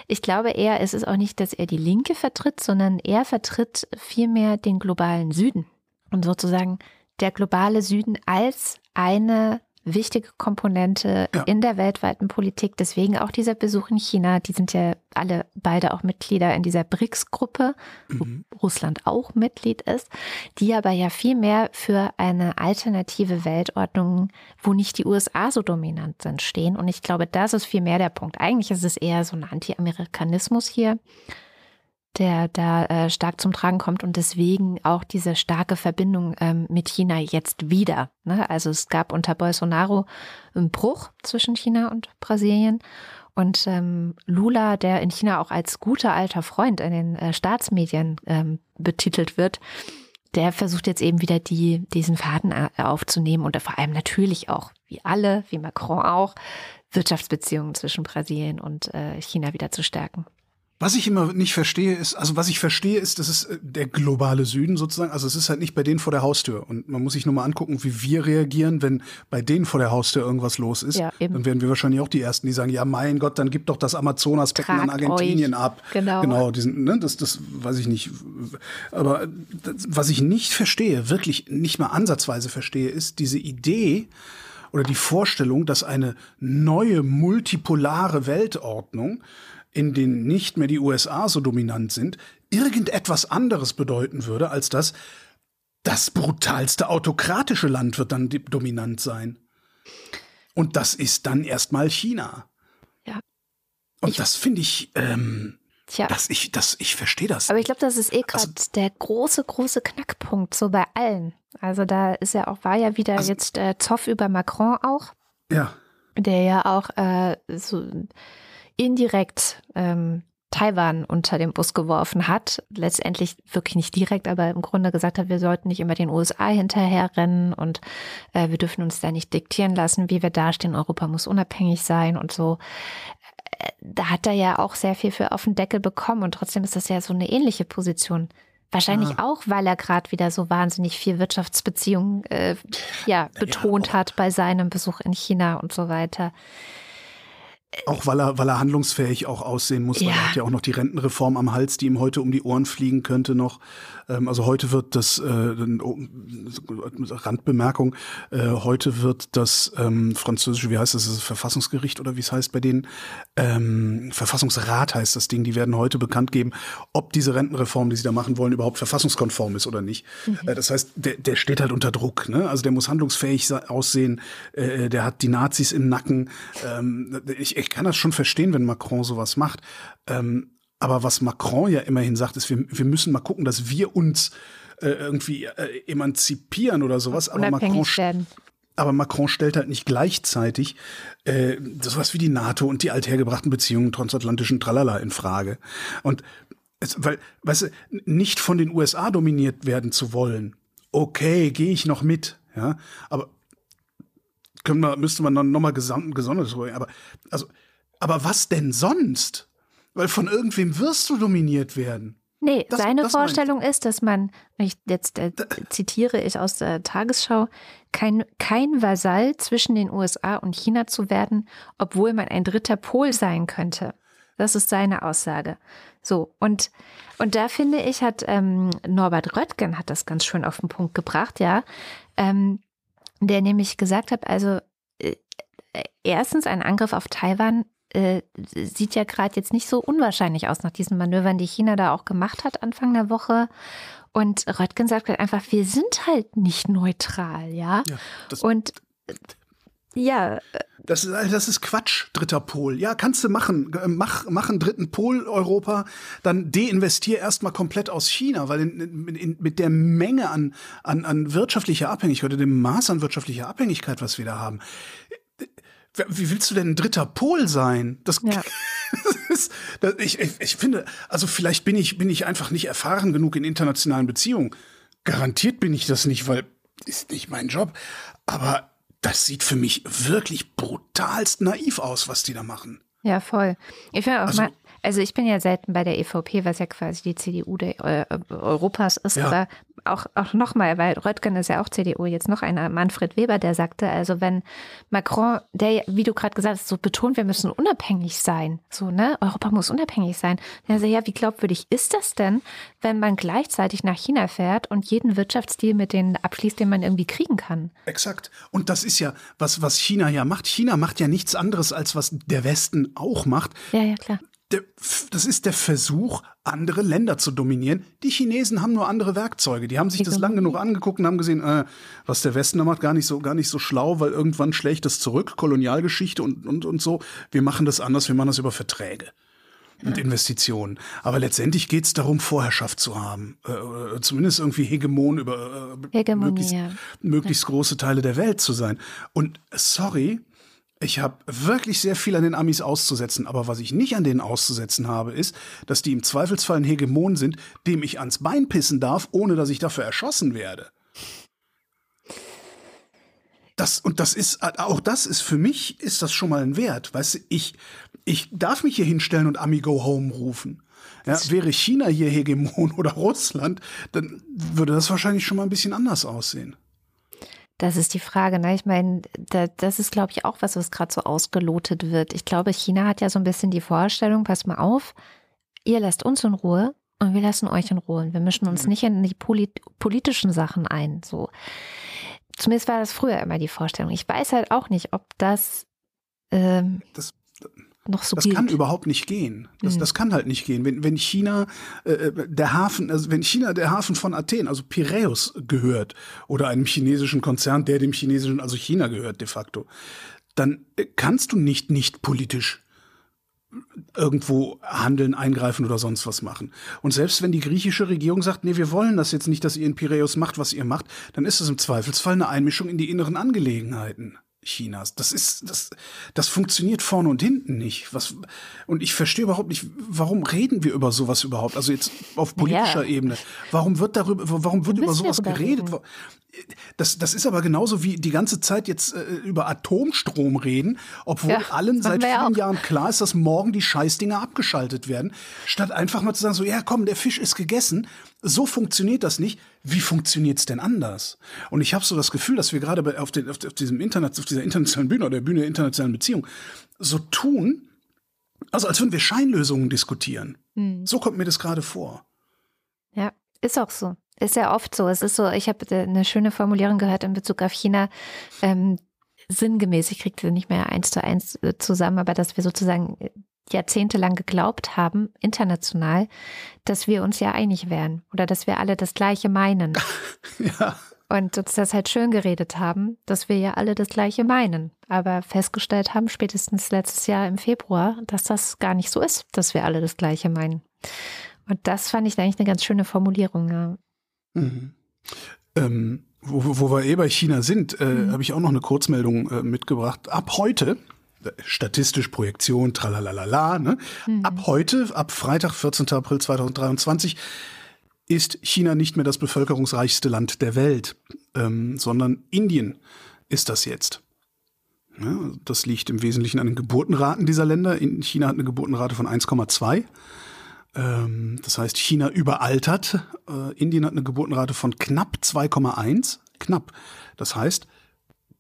ich glaube eher, es ist auch nicht, dass er die Linke vertritt, sondern er vertritt vielmehr den globalen Süden. Und sozusagen der globale Süden als eine wichtige Komponente Ja. in der weltweiten Politik. Deswegen auch dieser Besuch in China. Die sind ja alle beide auch Mitglieder in dieser BRICS-Gruppe, wo Mhm. Russland auch Mitglied ist, die aber ja viel mehr für eine alternative Weltordnung, wo nicht die USA so dominant sind, stehen. Und ich glaube, das ist viel mehr der Punkt. Eigentlich ist es eher so ein Anti-Amerikanismus hier, der da äh, stark zum Tragen kommt und deswegen auch diese starke Verbindung ähm, mit China jetzt wieder. Ne? Also es gab unter Bolsonaro einen Bruch zwischen China und Brasilien. Und ähm, Lula, der in China auch als guter alter Freund in den äh, Staatsmedien ähm, betitelt wird, der versucht jetzt eben wieder die, diesen Faden a- aufzunehmen und vor allem natürlich auch, wie alle, wie Macron auch, Wirtschaftsbeziehungen zwischen Brasilien und äh, China wieder zu stärken. Was ich immer nicht verstehe, ist, also was ich verstehe, ist, das ist äh, der globale Süden sozusagen. Also es ist halt nicht bei denen vor der Haustür. Und man muss sich nur mal angucken, wie wir reagieren, wenn bei denen vor der Haustür irgendwas los ist. Ja, eben. Dann werden wir wahrscheinlich auch die Ersten, die sagen, ja, mein Gott, dann gib doch das Amazonasbecken an Argentinien euch. ab. Genau. Genau, diesen, ne, das, das weiß ich nicht. Aber das, was ich nicht verstehe, wirklich nicht mal ansatzweise verstehe, ist diese Idee, oder die Vorstellung, dass eine neue multipolare Weltordnung, in denen nicht mehr die USA so dominant sind, irgendetwas anderes bedeuten würde, als dass das brutalste autokratische Land wird dann dominant sein. Und das ist dann erstmal China. Ja. Und Ich- das finde ich, ähm, Tja. das ich, das, ich verstehe das. Aber ich glaube, das ist eh gerade Also- der große, große Knackpunkt, so bei allen. Also da ist ja auch, war ja wieder Also- jetzt äh, Zoff über Macron auch, ja. der ja auch äh, so indirekt ähm, Taiwan unter den Bus geworfen hat. Letztendlich wirklich nicht direkt, aber im Grunde gesagt hat, wir sollten nicht immer den USA hinterherrennen und äh, wir dürfen uns da nicht diktieren lassen, wie wir dastehen. Europa muss unabhängig sein und so. da hat er ja auch sehr viel für auf den Deckel bekommen und trotzdem ist das ja so eine ähnliche Position. Wahrscheinlich ah. auch, weil er gerade wieder so wahnsinnig viel Wirtschaftsbeziehungen äh, ja, betont ja, hat bei seinem Besuch in China und so weiter. Auch weil er, weil er handlungsfähig auch aussehen muss, ja. weil er hat ja auch noch die Rentenreform am Hals, die ihm heute um die Ohren fliegen könnte noch. Ähm, also heute wird das, äh, oh, Randbemerkung, äh, heute wird das ähm, französische, wie heißt das, das Verfassungsgericht oder wie es heißt bei denen, ähm, Verfassungsrat heißt das Ding, die werden heute bekannt geben, ob diese Rentenreform, die sie da machen wollen, überhaupt verfassungskonform ist oder nicht. Mhm. Äh, das heißt, der, der steht halt unter Druck, ne? also der muss handlungsfähig aussehen, äh, der hat die Nazis im Nacken. Ähm, ich, ich kann das schon verstehen, wenn Macron sowas macht. Ähm, aber was Macron ja immerhin sagt, ist, wir, wir müssen mal gucken, dass wir uns äh, irgendwie äh, emanzipieren oder sowas. Aber Macron, werden. aber Macron stellt halt nicht gleichzeitig äh, sowas wie die NATO und die althergebrachten Beziehungen transatlantischen Tralala in Frage. Und es, weil, weißt du, nicht von den USA dominiert werden zu wollen, okay, gehe ich noch mit, ja, aber können wir, müsste man dann nochmal gesondert drüber aber, also, aber was denn sonst? Weil von irgendwem wirst du dominiert werden. Nee, das, seine das Vorstellung ist, dass man, ich, jetzt äh, zitiere ich aus der Tagesschau, kein, kein Vasall zwischen den USA und China zu werden, obwohl man ein dritter Pol sein könnte. Das ist seine Aussage. So, und, und da finde ich, hat ähm, Norbert Röttgen hat das ganz schön auf den Punkt gebracht, ja, ähm, der nämlich gesagt hat, also äh, erstens ein Angriff auf Taiwan äh, sieht ja gerade jetzt nicht so unwahrscheinlich aus nach diesen Manövern, die China da auch gemacht hat Anfang der Woche. Und Röttgen sagt halt einfach, wir sind halt nicht neutral, ja. ja und ja. Das ist, das ist Quatsch, dritter Pol. Ja, kannst du machen. Mach, mach einen dritten Pol Europa, dann deinvestier erstmal komplett aus China, weil in, in, mit der Menge an, an, an wirtschaftlicher Abhängigkeit oder dem Maß an wirtschaftlicher Abhängigkeit, was wir da haben, wie willst du denn ein dritter Pol sein? Das, ja. ist, das, ich, ich, ich finde, also vielleicht bin ich, bin ich einfach nicht erfahren genug in internationalen Beziehungen. Garantiert bin ich das nicht, weil ist nicht mein Job. Aber das sieht für mich wirklich brutalst naiv aus, was die da machen. Ja, voll. Ich finde auch also, mal, also ich bin ja selten bei der EVP, was ja quasi die CDU der, äh, Europas ist, ja. aber auch, auch nochmal, weil Röttgen ist ja auch CDU, jetzt noch einer, Manfred Weber, der sagte, also wenn Macron, der, wie du gerade gesagt hast, so betont, wir müssen unabhängig sein, so, ne, Europa muss unabhängig sein, sagt ja, wie glaubwürdig ist das denn, wenn man gleichzeitig nach China fährt und jeden Wirtschaftsdeal mit denen abschließt, den man irgendwie kriegen kann? Exakt. Und das ist ja, was, was China ja macht. China macht ja nichts anderes, als was der Westen auch macht. Ja, ja, klar der, das ist der Versuch, andere Länder zu dominieren. Die Chinesen haben nur andere Werkzeuge. Die haben sich das lang genug angeguckt und haben gesehen, äh, was der Westen da macht, gar nicht so, gar nicht so schlau, weil irgendwann schlägt es zurück, Kolonialgeschichte und, und, und so. Wir machen das anders, wir machen das über Verträge und Investitionen. Aber letztendlich geht es darum, Vorherrschaft zu haben. Äh, zumindest irgendwie Hegemon über äh, Hegemonie, möglichst, ja. möglichst große Teile der Welt zu sein. Und sorry, ich habe wirklich sehr viel an den Amis auszusetzen, aber was ich nicht an denen auszusetzen habe, ist, dass die im Zweifelsfall ein Hegemon sind, dem ich ans Bein pissen darf, ohne dass ich dafür erschossen werde. Das, und das ist, auch das ist für mich, ist das schon mal ein Wert. Weißt du, ich, ich darf mich hier hinstellen und Amigo Home rufen. Ja, wäre China hier Hegemon oder Russland, dann würde das wahrscheinlich schon mal ein bisschen anders aussehen. Das ist die Frage. Ne? Ich meine, da, das ist, glaube ich, auch was, was gerade so ausgelotet wird. Ich glaube, China hat ja so ein bisschen die Vorstellung, pass mal auf, ihr lasst uns in Ruhe und wir lassen euch in Ruhe. Wir mischen uns mhm. nicht in die polit politischen Sachen ein. So. Zumindest war das früher immer die Vorstellung. Ich weiß halt auch nicht, ob das, ähm, das noch so das gilt. kann überhaupt nicht gehen. Das, mhm. das kann halt nicht gehen. Wenn, wenn China äh, äh, der Hafen, also wenn China der Hafen von Athen, also Piräus gehört oder einem chinesischen Konzern, der dem chinesischen, also China gehört de facto, dann äh, kannst du nicht nicht politisch irgendwo handeln, eingreifen oder sonst was machen. Und selbst wenn die griechische Regierung sagt, nee, wir wollen das jetzt nicht, dass ihr in Piräus macht, was ihr macht, dann ist es im Zweifelsfall eine Einmischung in die inneren Angelegenheiten. Chinas. Das ist, das, das funktioniert vorne und hinten nicht. Was, und ich verstehe überhaupt nicht, warum reden wir über sowas überhaupt? Also jetzt auf politischer ja. Ebene. Warum wird darüber, warum wird über sowas geredet? Das, das ist aber genauso wie die ganze Zeit jetzt äh, über Atomstrom reden, obwohl Ja, allen seit vielen auch. Jahren klar ist, dass morgen die Scheißdinger abgeschaltet werden. Statt einfach mal zu sagen, so, ja komm, der Fisch ist gegessen. So funktioniert das nicht. Wie funktioniert's denn anders? Und ich habe so das Gefühl, dass wir gerade auf, den, auf, auf diesem Internet, auf dieser internationalen Bühne oder der Bühne der internationalen Beziehung so tun, also als würden wir Scheinlösungen diskutieren. Hm. So kommt mir das gerade vor. Ja, ist auch so. Ist ja oft so. Es ist so, ich habe eine schöne Formulierung gehört in Bezug auf China. Ähm, sinngemäß, ich kriege sie nicht mehr eins zu eins äh, zusammen, aber dass wir sozusagen äh, jahrzehntelang geglaubt haben, international, dass wir uns ja einig wären oder dass wir alle das Gleiche meinen. Ja. Und uns das halt schön geredet haben, dass wir ja alle das Gleiche meinen. Aber festgestellt haben, spätestens letztes Jahr im Februar, dass das gar nicht so ist, dass wir alle das Gleiche meinen. Und das fand ich eigentlich eine ganz schöne Formulierung. Ja. Mhm. Ähm, wo, wo wir eh bei China sind, äh, habe ich auch noch eine Kurzmeldung äh, mitgebracht. Ab heute, äh, statistisch Projektion, tralalala, ne? ab heute, ab Freitag, 14. April 2023, ist China nicht mehr das bevölkerungsreichste Land der Welt, ähm, sondern Indien ist das jetzt. Ja, das liegt im Wesentlichen an den Geburtenraten dieser Länder. In China hat eine Geburtenrate von 1,2. Ähm, das heißt, China überaltert. Äh, Indien hat eine Geburtenrate von knapp 2,1. Knapp. Das heißt,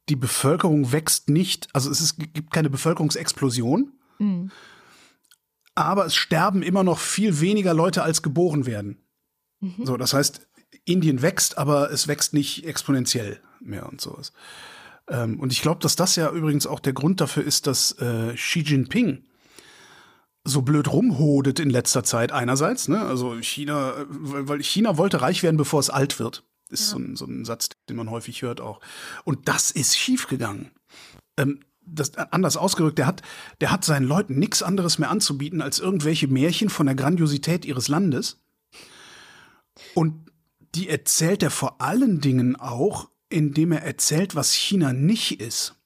die Bevölkerung wächst nicht, also es ist, gibt keine Bevölkerungsexplosion, Mhm. aber es sterben immer noch viel weniger Leute, als geboren werden. Mhm. So, das heißt, Indien wächst, aber es wächst nicht exponentiell mehr und sowas. Ähm, und ich glaube, dass das ja übrigens auch der Grund dafür ist, dass äh, Xi Jinping so blöd rumhodet in letzter Zeit einerseits, ne? Also China, äh, weil China wollte reich werden, bevor es alt wird. Ist so, ein, so ein Satz, den man häufig hört auch. Und das ist schiefgegangen. Ähm, das, anders ausgedrückt, der hat, der hat seinen Leuten nichts anderes mehr anzubieten als irgendwelche Märchen von der Grandiosität ihres Landes. Und die erzählt er vor allen Dingen auch, indem er erzählt, was China nicht ist.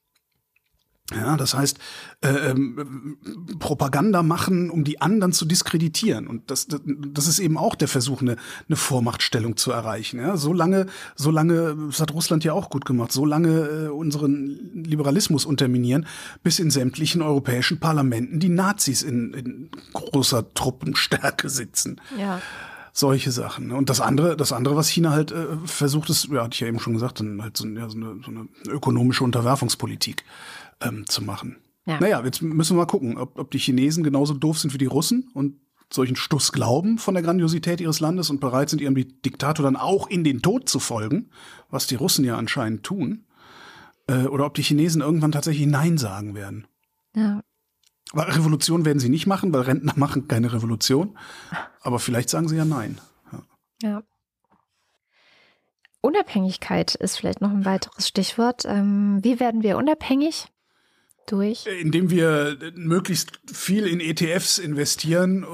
Ja, das heißt, äh, ähm, Propaganda machen, um die anderen zu diskreditieren. Und das, das, das ist eben auch der Versuch, eine, eine Vormachtstellung zu erreichen. Ja, so lange, so lange, das hat Russland ja auch gut gemacht, so lange äh, unseren Liberalismus unterminieren, bis in sämtlichen europäischen Parlamenten die Nazis in, in großer Truppenstärke sitzen Ja. solche Sachen. ne? Und das andere, das andere, was China halt äh, versucht, ist, ja, hatte ich ja eben schon gesagt, dann halt so, ja, so, eine, so eine ökonomische Unterwerfungspolitik ähm, zu machen. Ja. Naja, jetzt müssen wir mal gucken, ob, ob die Chinesen genauso doof sind wie die Russen und solchen Stuss glauben von der Grandiosität ihres Landes und bereit sind, ihrem Diktator dann auch in den Tod zu folgen, was die Russen ja anscheinend tun. Äh, oder ob die Chinesen irgendwann tatsächlich Nein sagen werden. ja. Weil Revolution werden sie nicht machen, weil Rentner machen keine Revolution. Aber vielleicht sagen sie ja Nein. Ja. Unabhängigkeit ist vielleicht noch ein weiteres Stichwort. Ähm, wie werden wir unabhängig? Durch? Indem wir möglichst viel in ETFs investieren.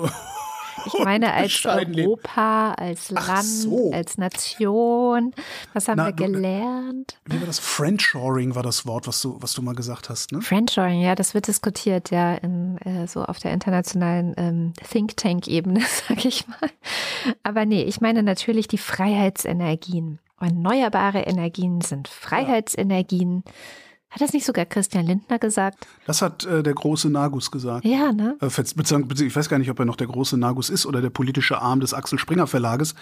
Ich meine, als. Europa, als Land, so. als Nation. Was haben Na, wir gelernt? Wie war das? Friendshoring war das Wort, was du, was du mal gesagt hast, ne? Friendshoring, ja, das wird diskutiert, ja, in, äh, so auf der internationalen ähm, Think Tank-Ebene, sag ich mal. Aber nee, ich meine natürlich die Freiheitsenergien. Erneuerbare Energien sind Freiheitsenergien. Hat das nicht sogar Christian Lindner gesagt? Das hat äh, der große Nagus gesagt. Ja, ne? Äh, Ich weiß gar nicht, ob er noch der große Nagus ist oder der politische Arm des Axel Springer Verlages.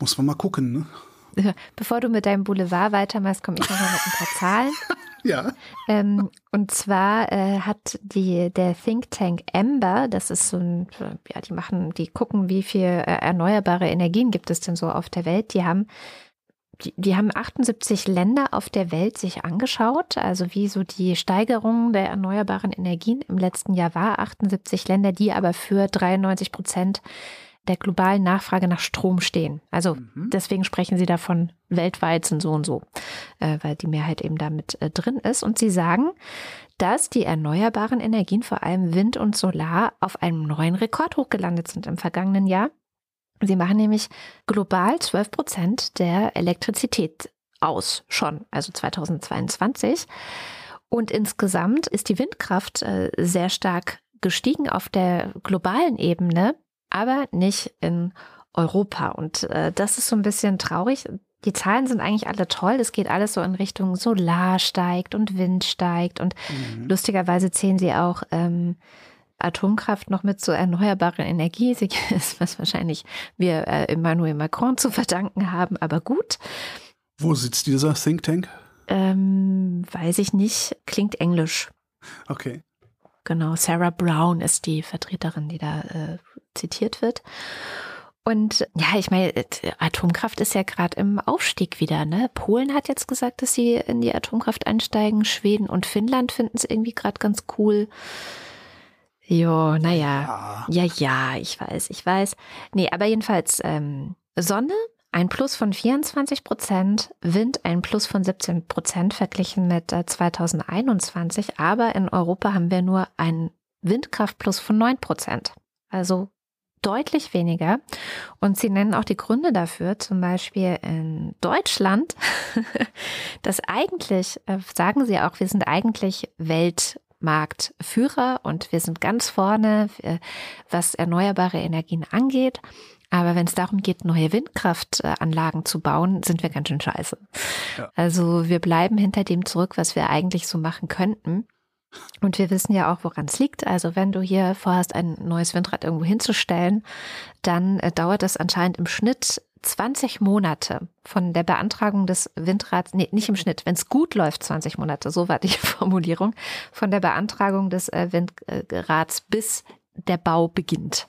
Muss man mal gucken, ne? Bevor du mit deinem Boulevard weitermachst, komme ich noch mal mit ein paar Zahlen. Ja. Ähm, und zwar äh, hat die, der Think Tank Ember, das ist so ein, ja, die machen, die gucken, wie viel äh, erneuerbare Energien gibt es denn so auf der Welt. Die haben, die, die haben 78 Länder auf der Welt sich angeschaut, also wie so die Steigerung der erneuerbaren Energien im letzten Jahr war. 78 Länder, die aber für 93 Prozent der globalen Nachfrage nach Strom stehen. Also deswegen sprechen sie davon, weltweit sind so und so, äh, weil die Mehrheit eben damit äh, drin ist. Und sie sagen, dass die erneuerbaren Energien, vor allem Wind und Solar, auf einem neuen Rekord hochgelandet sind im vergangenen Jahr. Sie machen nämlich global 12 Prozent der Elektrizität aus, schon, also 2022. Und insgesamt ist die Windkraft äh, sehr stark gestiegen auf der globalen Ebene, aber nicht in Europa. Und äh, das ist so ein bisschen traurig. die Zahlen sind eigentlich alle toll. Es geht alles so in Richtung Solar steigt und Wind steigt. Und mhm. lustigerweise zählen sie auch ähm, Atomkraft noch mit zur erneuerbaren Energie. Sie ist, was wahrscheinlich wir äh, Emmanuel Macron zu verdanken haben, aber gut. Wo sitzt dieser Think Tank? Ähm, weiß ich nicht. Klingt englisch. Okay. Genau, Sarah Brown ist die Vertreterin, die da äh, zitiert wird. Und ja, ich meine, Atomkraft ist ja gerade im Aufstieg wieder. Ne? Polen hat jetzt gesagt, dass sie in die Atomkraft einsteigen. Schweden und Finnland finden es irgendwie gerade ganz cool. Jo, naja. Ja. ja, ja, ich weiß, ich weiß. Nee, aber jedenfalls ähm, Sonne, ein Plus von 24 Prozent, Wind ein Plus von 17 Prozent verglichen mit äh, 2021. Aber in Europa haben wir nur ein Windkraftplus von 9 Prozent. Also deutlich weniger. Und sie nennen auch die Gründe dafür, zum Beispiel in Deutschland, dass eigentlich, äh, sagen sie auch, wir sind eigentlich Weltmarktführer und wir sind ganz vorne, äh, was erneuerbare Energien angeht. Aber wenn es darum geht, neue Windkraftanlagen zu bauen, sind wir ganz schön scheiße. Ja. Also wir bleiben hinter dem zurück, was wir eigentlich so machen könnten. Und wir wissen ja auch, woran es liegt. Also wenn du hier vorhast, ein neues Windrad irgendwo hinzustellen, dann äh, dauert das anscheinend im Schnitt 20 Monate von der Beantragung des Windrads, nee, nicht im Schnitt, wenn es gut läuft, 20 Monate, so war die Formulierung, von der Beantragung des äh, Windrads bis der Bau beginnt.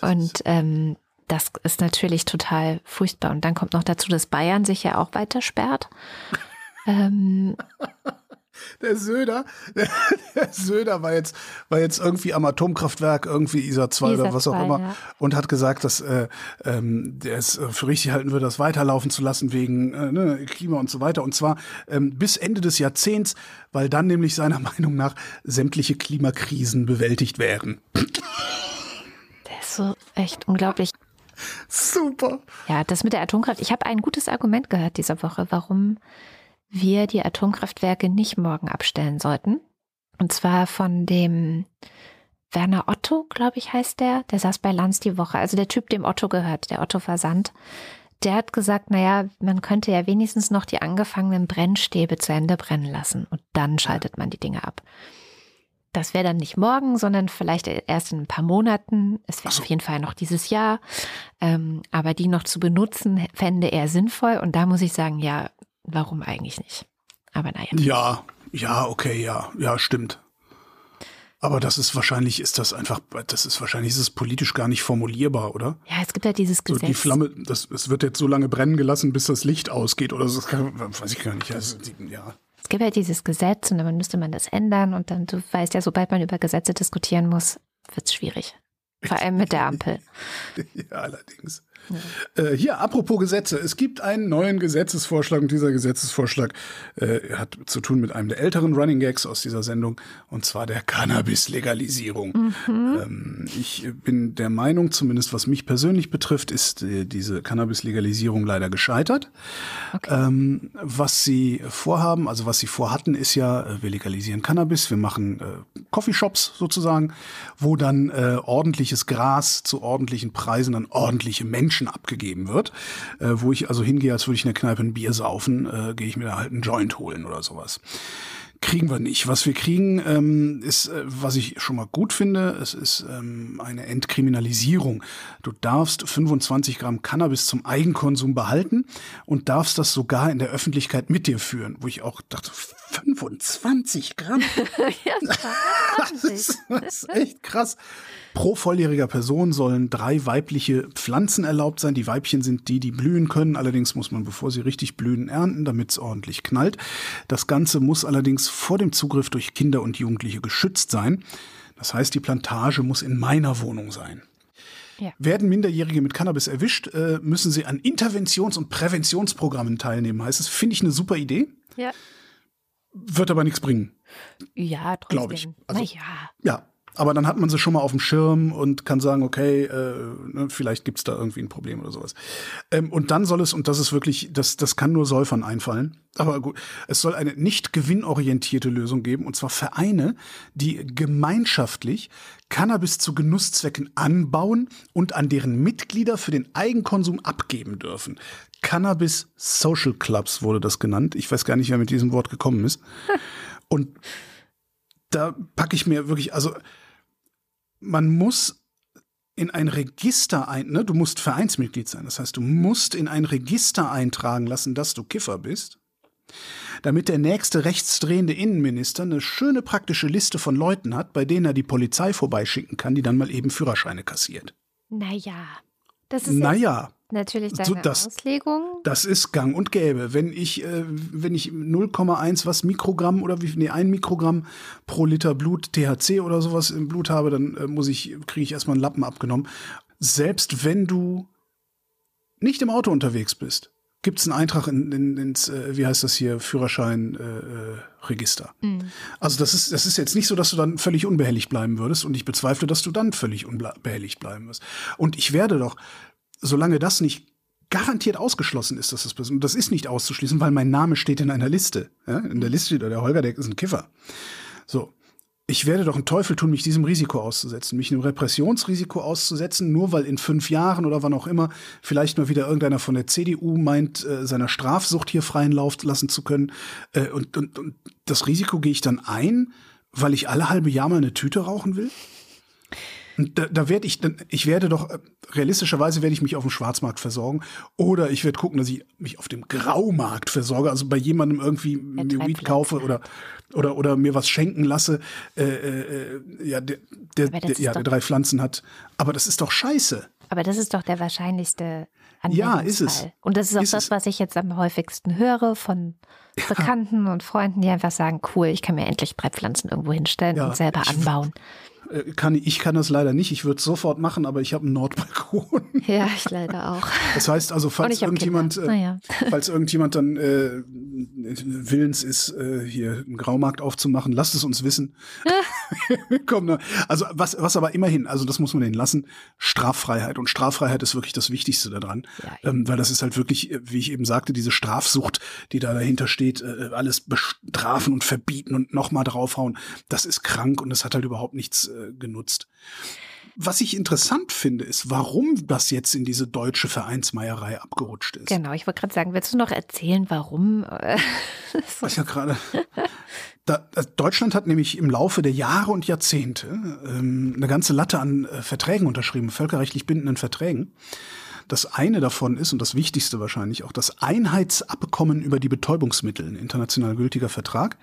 Und ähm, das ist natürlich total furchtbar. Und dann kommt noch dazu, dass Bayern sich ja auch weiter sperrt. ähm, der Söder, der, der, Söder war jetzt, war jetzt irgendwie am Atomkraftwerk, irgendwie ISA 2 oder was auch immer, ja. und hat gesagt, dass äh, ähm, der es äh, für richtig halten würde, das weiterlaufen zu lassen wegen äh, ne, Klima und so weiter. Und zwar ähm, bis Ende des Jahrzehnts, weil dann nämlich seiner Meinung nach sämtliche Klimakrisen bewältigt wären. Der ist so echt unglaublich. Super. Ja, das mit der Atomkraft. Ich habe ein gutes Argument gehört diese Woche, warum wir die Atomkraftwerke nicht morgen abstellen sollten. Und zwar von dem Werner Otto, glaube ich, heißt der. Der saß bei Lanz die Woche. Also der Typ, dem Otto gehört, der Otto Versand. Der hat gesagt, naja, man könnte ja wenigstens noch die angefangenen Brennstäbe zu Ende brennen lassen und dann schaltet man die Dinge ab. Das wäre dann nicht morgen, sondern vielleicht erst in ein paar Monaten. Es wäre so. auf jeden Fall noch dieses Jahr. Ähm, aber die noch zu benutzen, fände er sinnvoll. Und da muss ich sagen, ja, warum eigentlich nicht? Aber naja. Ja, ja, okay, ja, ja, stimmt. Aber das ist wahrscheinlich, ist das einfach, das ist wahrscheinlich, ist es politisch gar nicht formulierbar, oder? Ja, es gibt ja dieses Gesetz. So die Flamme, das, es wird jetzt so lange brennen gelassen, bis das Licht ausgeht oder so, weiß ich gar nicht. Also, ja. Es gibt ja dieses Gesetz und dann müsste man das ändern und dann, du weißt ja, sobald man über Gesetze diskutieren muss, wird es schwierig. Vor allem mit der Ampel. ja, allerdings. Äh, hier, apropos Gesetze. Es gibt einen neuen Gesetzesvorschlag und dieser Gesetzesvorschlag äh, hat zu tun mit einem der älteren Running Gags aus dieser Sendung und zwar der Cannabis-Legalisierung. Mhm. Ähm, ich bin der Meinung, zumindest was mich persönlich betrifft, ist äh, diese Cannabis-Legalisierung leider gescheitert. Okay. Ähm, was sie vorhaben, also was sie vorhatten, ist ja, äh, wir legalisieren Cannabis, wir machen äh, Coffeeshops sozusagen, wo dann äh, ordentliches Gras zu ordentlichen Preisen an ordentliche Menschen Menschen abgegeben wird, äh, wo ich also hingehe, als würde ich in der Kneipe ein Bier saufen, äh, gehe ich mir da halt einen Joint holen oder sowas kriegen wir nicht. Was wir kriegen, ähm, ist, äh, was ich schon mal gut finde, es ist ähm, eine Entkriminalisierung. Du darfst 25 Gramm Cannabis zum Eigenkonsum behalten und darfst das sogar in der Öffentlichkeit mit dir führen, wo ich auch dachte, 25 Gramm? ja, das, ist, das ist echt krass. Pro volljähriger Person sollen drei weibliche Pflanzen erlaubt sein. Die Weibchen sind die, die blühen können. Allerdings muss man, bevor sie richtig blühen, ernten, damit es ordentlich knallt. Das Ganze muss allerdings vor dem Zugriff durch Kinder und Jugendliche geschützt sein. Das heißt, die Plantage muss in meiner Wohnung sein. Ja. Werden Minderjährige mit Cannabis erwischt, äh, müssen sie an Interventions- und Präventionsprogrammen teilnehmen. Heißt es, finde ich eine super Idee. Ja. Wird aber nichts bringen. Ja, trotzdem. Glaube ich. Also, ja. Ja, Aber dann hat man sie schon mal auf dem Schirm und kann sagen, okay, äh, ne, vielleicht gibt's da irgendwie ein Problem oder sowas. Ähm, und dann soll es, und das ist wirklich, das, das kann nur Säufern einfallen, aber gut, es soll eine nicht gewinnorientierte Lösung geben, und zwar Vereine, die gemeinschaftlich Cannabis zu Genusszwecken anbauen und an deren Mitglieder für den Eigenkonsum abgeben dürfen. Cannabis Social Clubs wurde das genannt. Ich weiß gar nicht, wer mit diesem Wort gekommen ist. Und da packe ich mir wirklich, also man muss in ein Register ein, ne, du musst Vereinsmitglied sein. Das heißt, du musst in ein Register eintragen lassen, dass du Kiffer bist, damit der nächste rechtsdrehende Innenminister eine schöne praktische Liste von Leuten hat, bei denen er die Polizei vorbeischicken kann, die dann mal eben Führerscheine kassiert. Naja, das ist Naja, natürlich deine so das- Auslegung. das ist gang und gäbe. Wenn ich, äh, wenn ich 0,1 was Mikrogramm oder wie, nee, ein Mikrogramm pro Liter Blut THC oder sowas im Blut habe, dann äh, muss ich, kriege ich erstmal einen Lappen abgenommen. Selbst wenn du nicht im Auto unterwegs bist, gibt es einen Eintrag in, in, ins, äh, wie heißt das hier, Führerschein-Register. Äh, Register. Also das ist, das ist jetzt nicht so, dass du dann völlig unbehelligt bleiben würdest und ich bezweifle, dass du dann völlig unbehelligt bleiben wirst. Und ich werde doch, solange das nicht garantiert ausgeschlossen ist, dass das passiert, und das ist nicht auszuschließen, weil mein Name steht in einer Liste. Ja? In der Liste steht, der Holger, der ist ein Kiffer. So. Ich werde doch einen Teufel tun, mich diesem Risiko auszusetzen, mich einem Repressionsrisiko auszusetzen, nur weil in fünf Jahren oder wann auch immer vielleicht mal wieder irgendeiner von der CDU meint, äh, seiner Strafsucht hier freien Lauf lassen zu können. Äh, und, und, und das Risiko gehe ich dann ein, weil ich alle halbe Jahr mal eine Tüte rauchen will? Und da, da werde ich, dann, ich werde doch, äh, realistischerweise werde ich mich auf dem Schwarzmarkt versorgen. Oder ich werde gucken, dass ich mich auf dem Graumarkt versorge, also bei jemandem irgendwie mir Weed kaufe oder, oder, oder mir was schenken lasse, äh, äh, ja, der, der, der, ja, der drei Pflanzen hat. Aber das ist doch scheiße. Aber das ist doch der wahrscheinlichste Ja, ist es. Anwendungsfall. Und das ist auch Ist das, es. was ich jetzt am häufigsten höre von Bekannten und Freunden, die einfach sagen, cool, ich kann mir endlich drei Pflanzen irgendwo hinstellen Ja, und selber anbauen. Äh, Kann, ich kann das leider nicht. Ich würde es sofort machen, aber ich habe einen Nordbalkon. Ja, ich leider auch. Das heißt also, falls irgendjemand, äh, Naja. falls irgendjemand dann äh, willens ist, äh, hier einen Graumarkt aufzumachen, lasst es uns wissen. Komm, ne? Also was, was aber immerhin, also das muss man denen lassen, Straffreiheit. Und Straffreiheit ist wirklich das Wichtigste daran. Ja, ähm, weil das ist halt wirklich, äh, wie ich eben sagte, diese Strafsucht, die da dahinter steht, äh, alles bestrafen und verbieten und nochmal draufhauen, das ist krank und das hat halt überhaupt nichts äh, genutzt. Was ich interessant finde, ist, warum das jetzt in diese deutsche Vereinsmeierei abgerutscht ist. Genau, ich wollte gerade sagen, willst du noch erzählen, warum? äh, so- Was ja gerade. Da, das- Deutschland hat nämlich im Laufe der Jahre und Jahrzehnte ähm, eine ganze Latte an äh, Verträgen unterschrieben, völkerrechtlich bindenden Verträgen. Das eine davon ist, und das wichtigste wahrscheinlich auch, das Einheitsabkommen über die Betäubungsmittel, ein international gültiger Vertrag.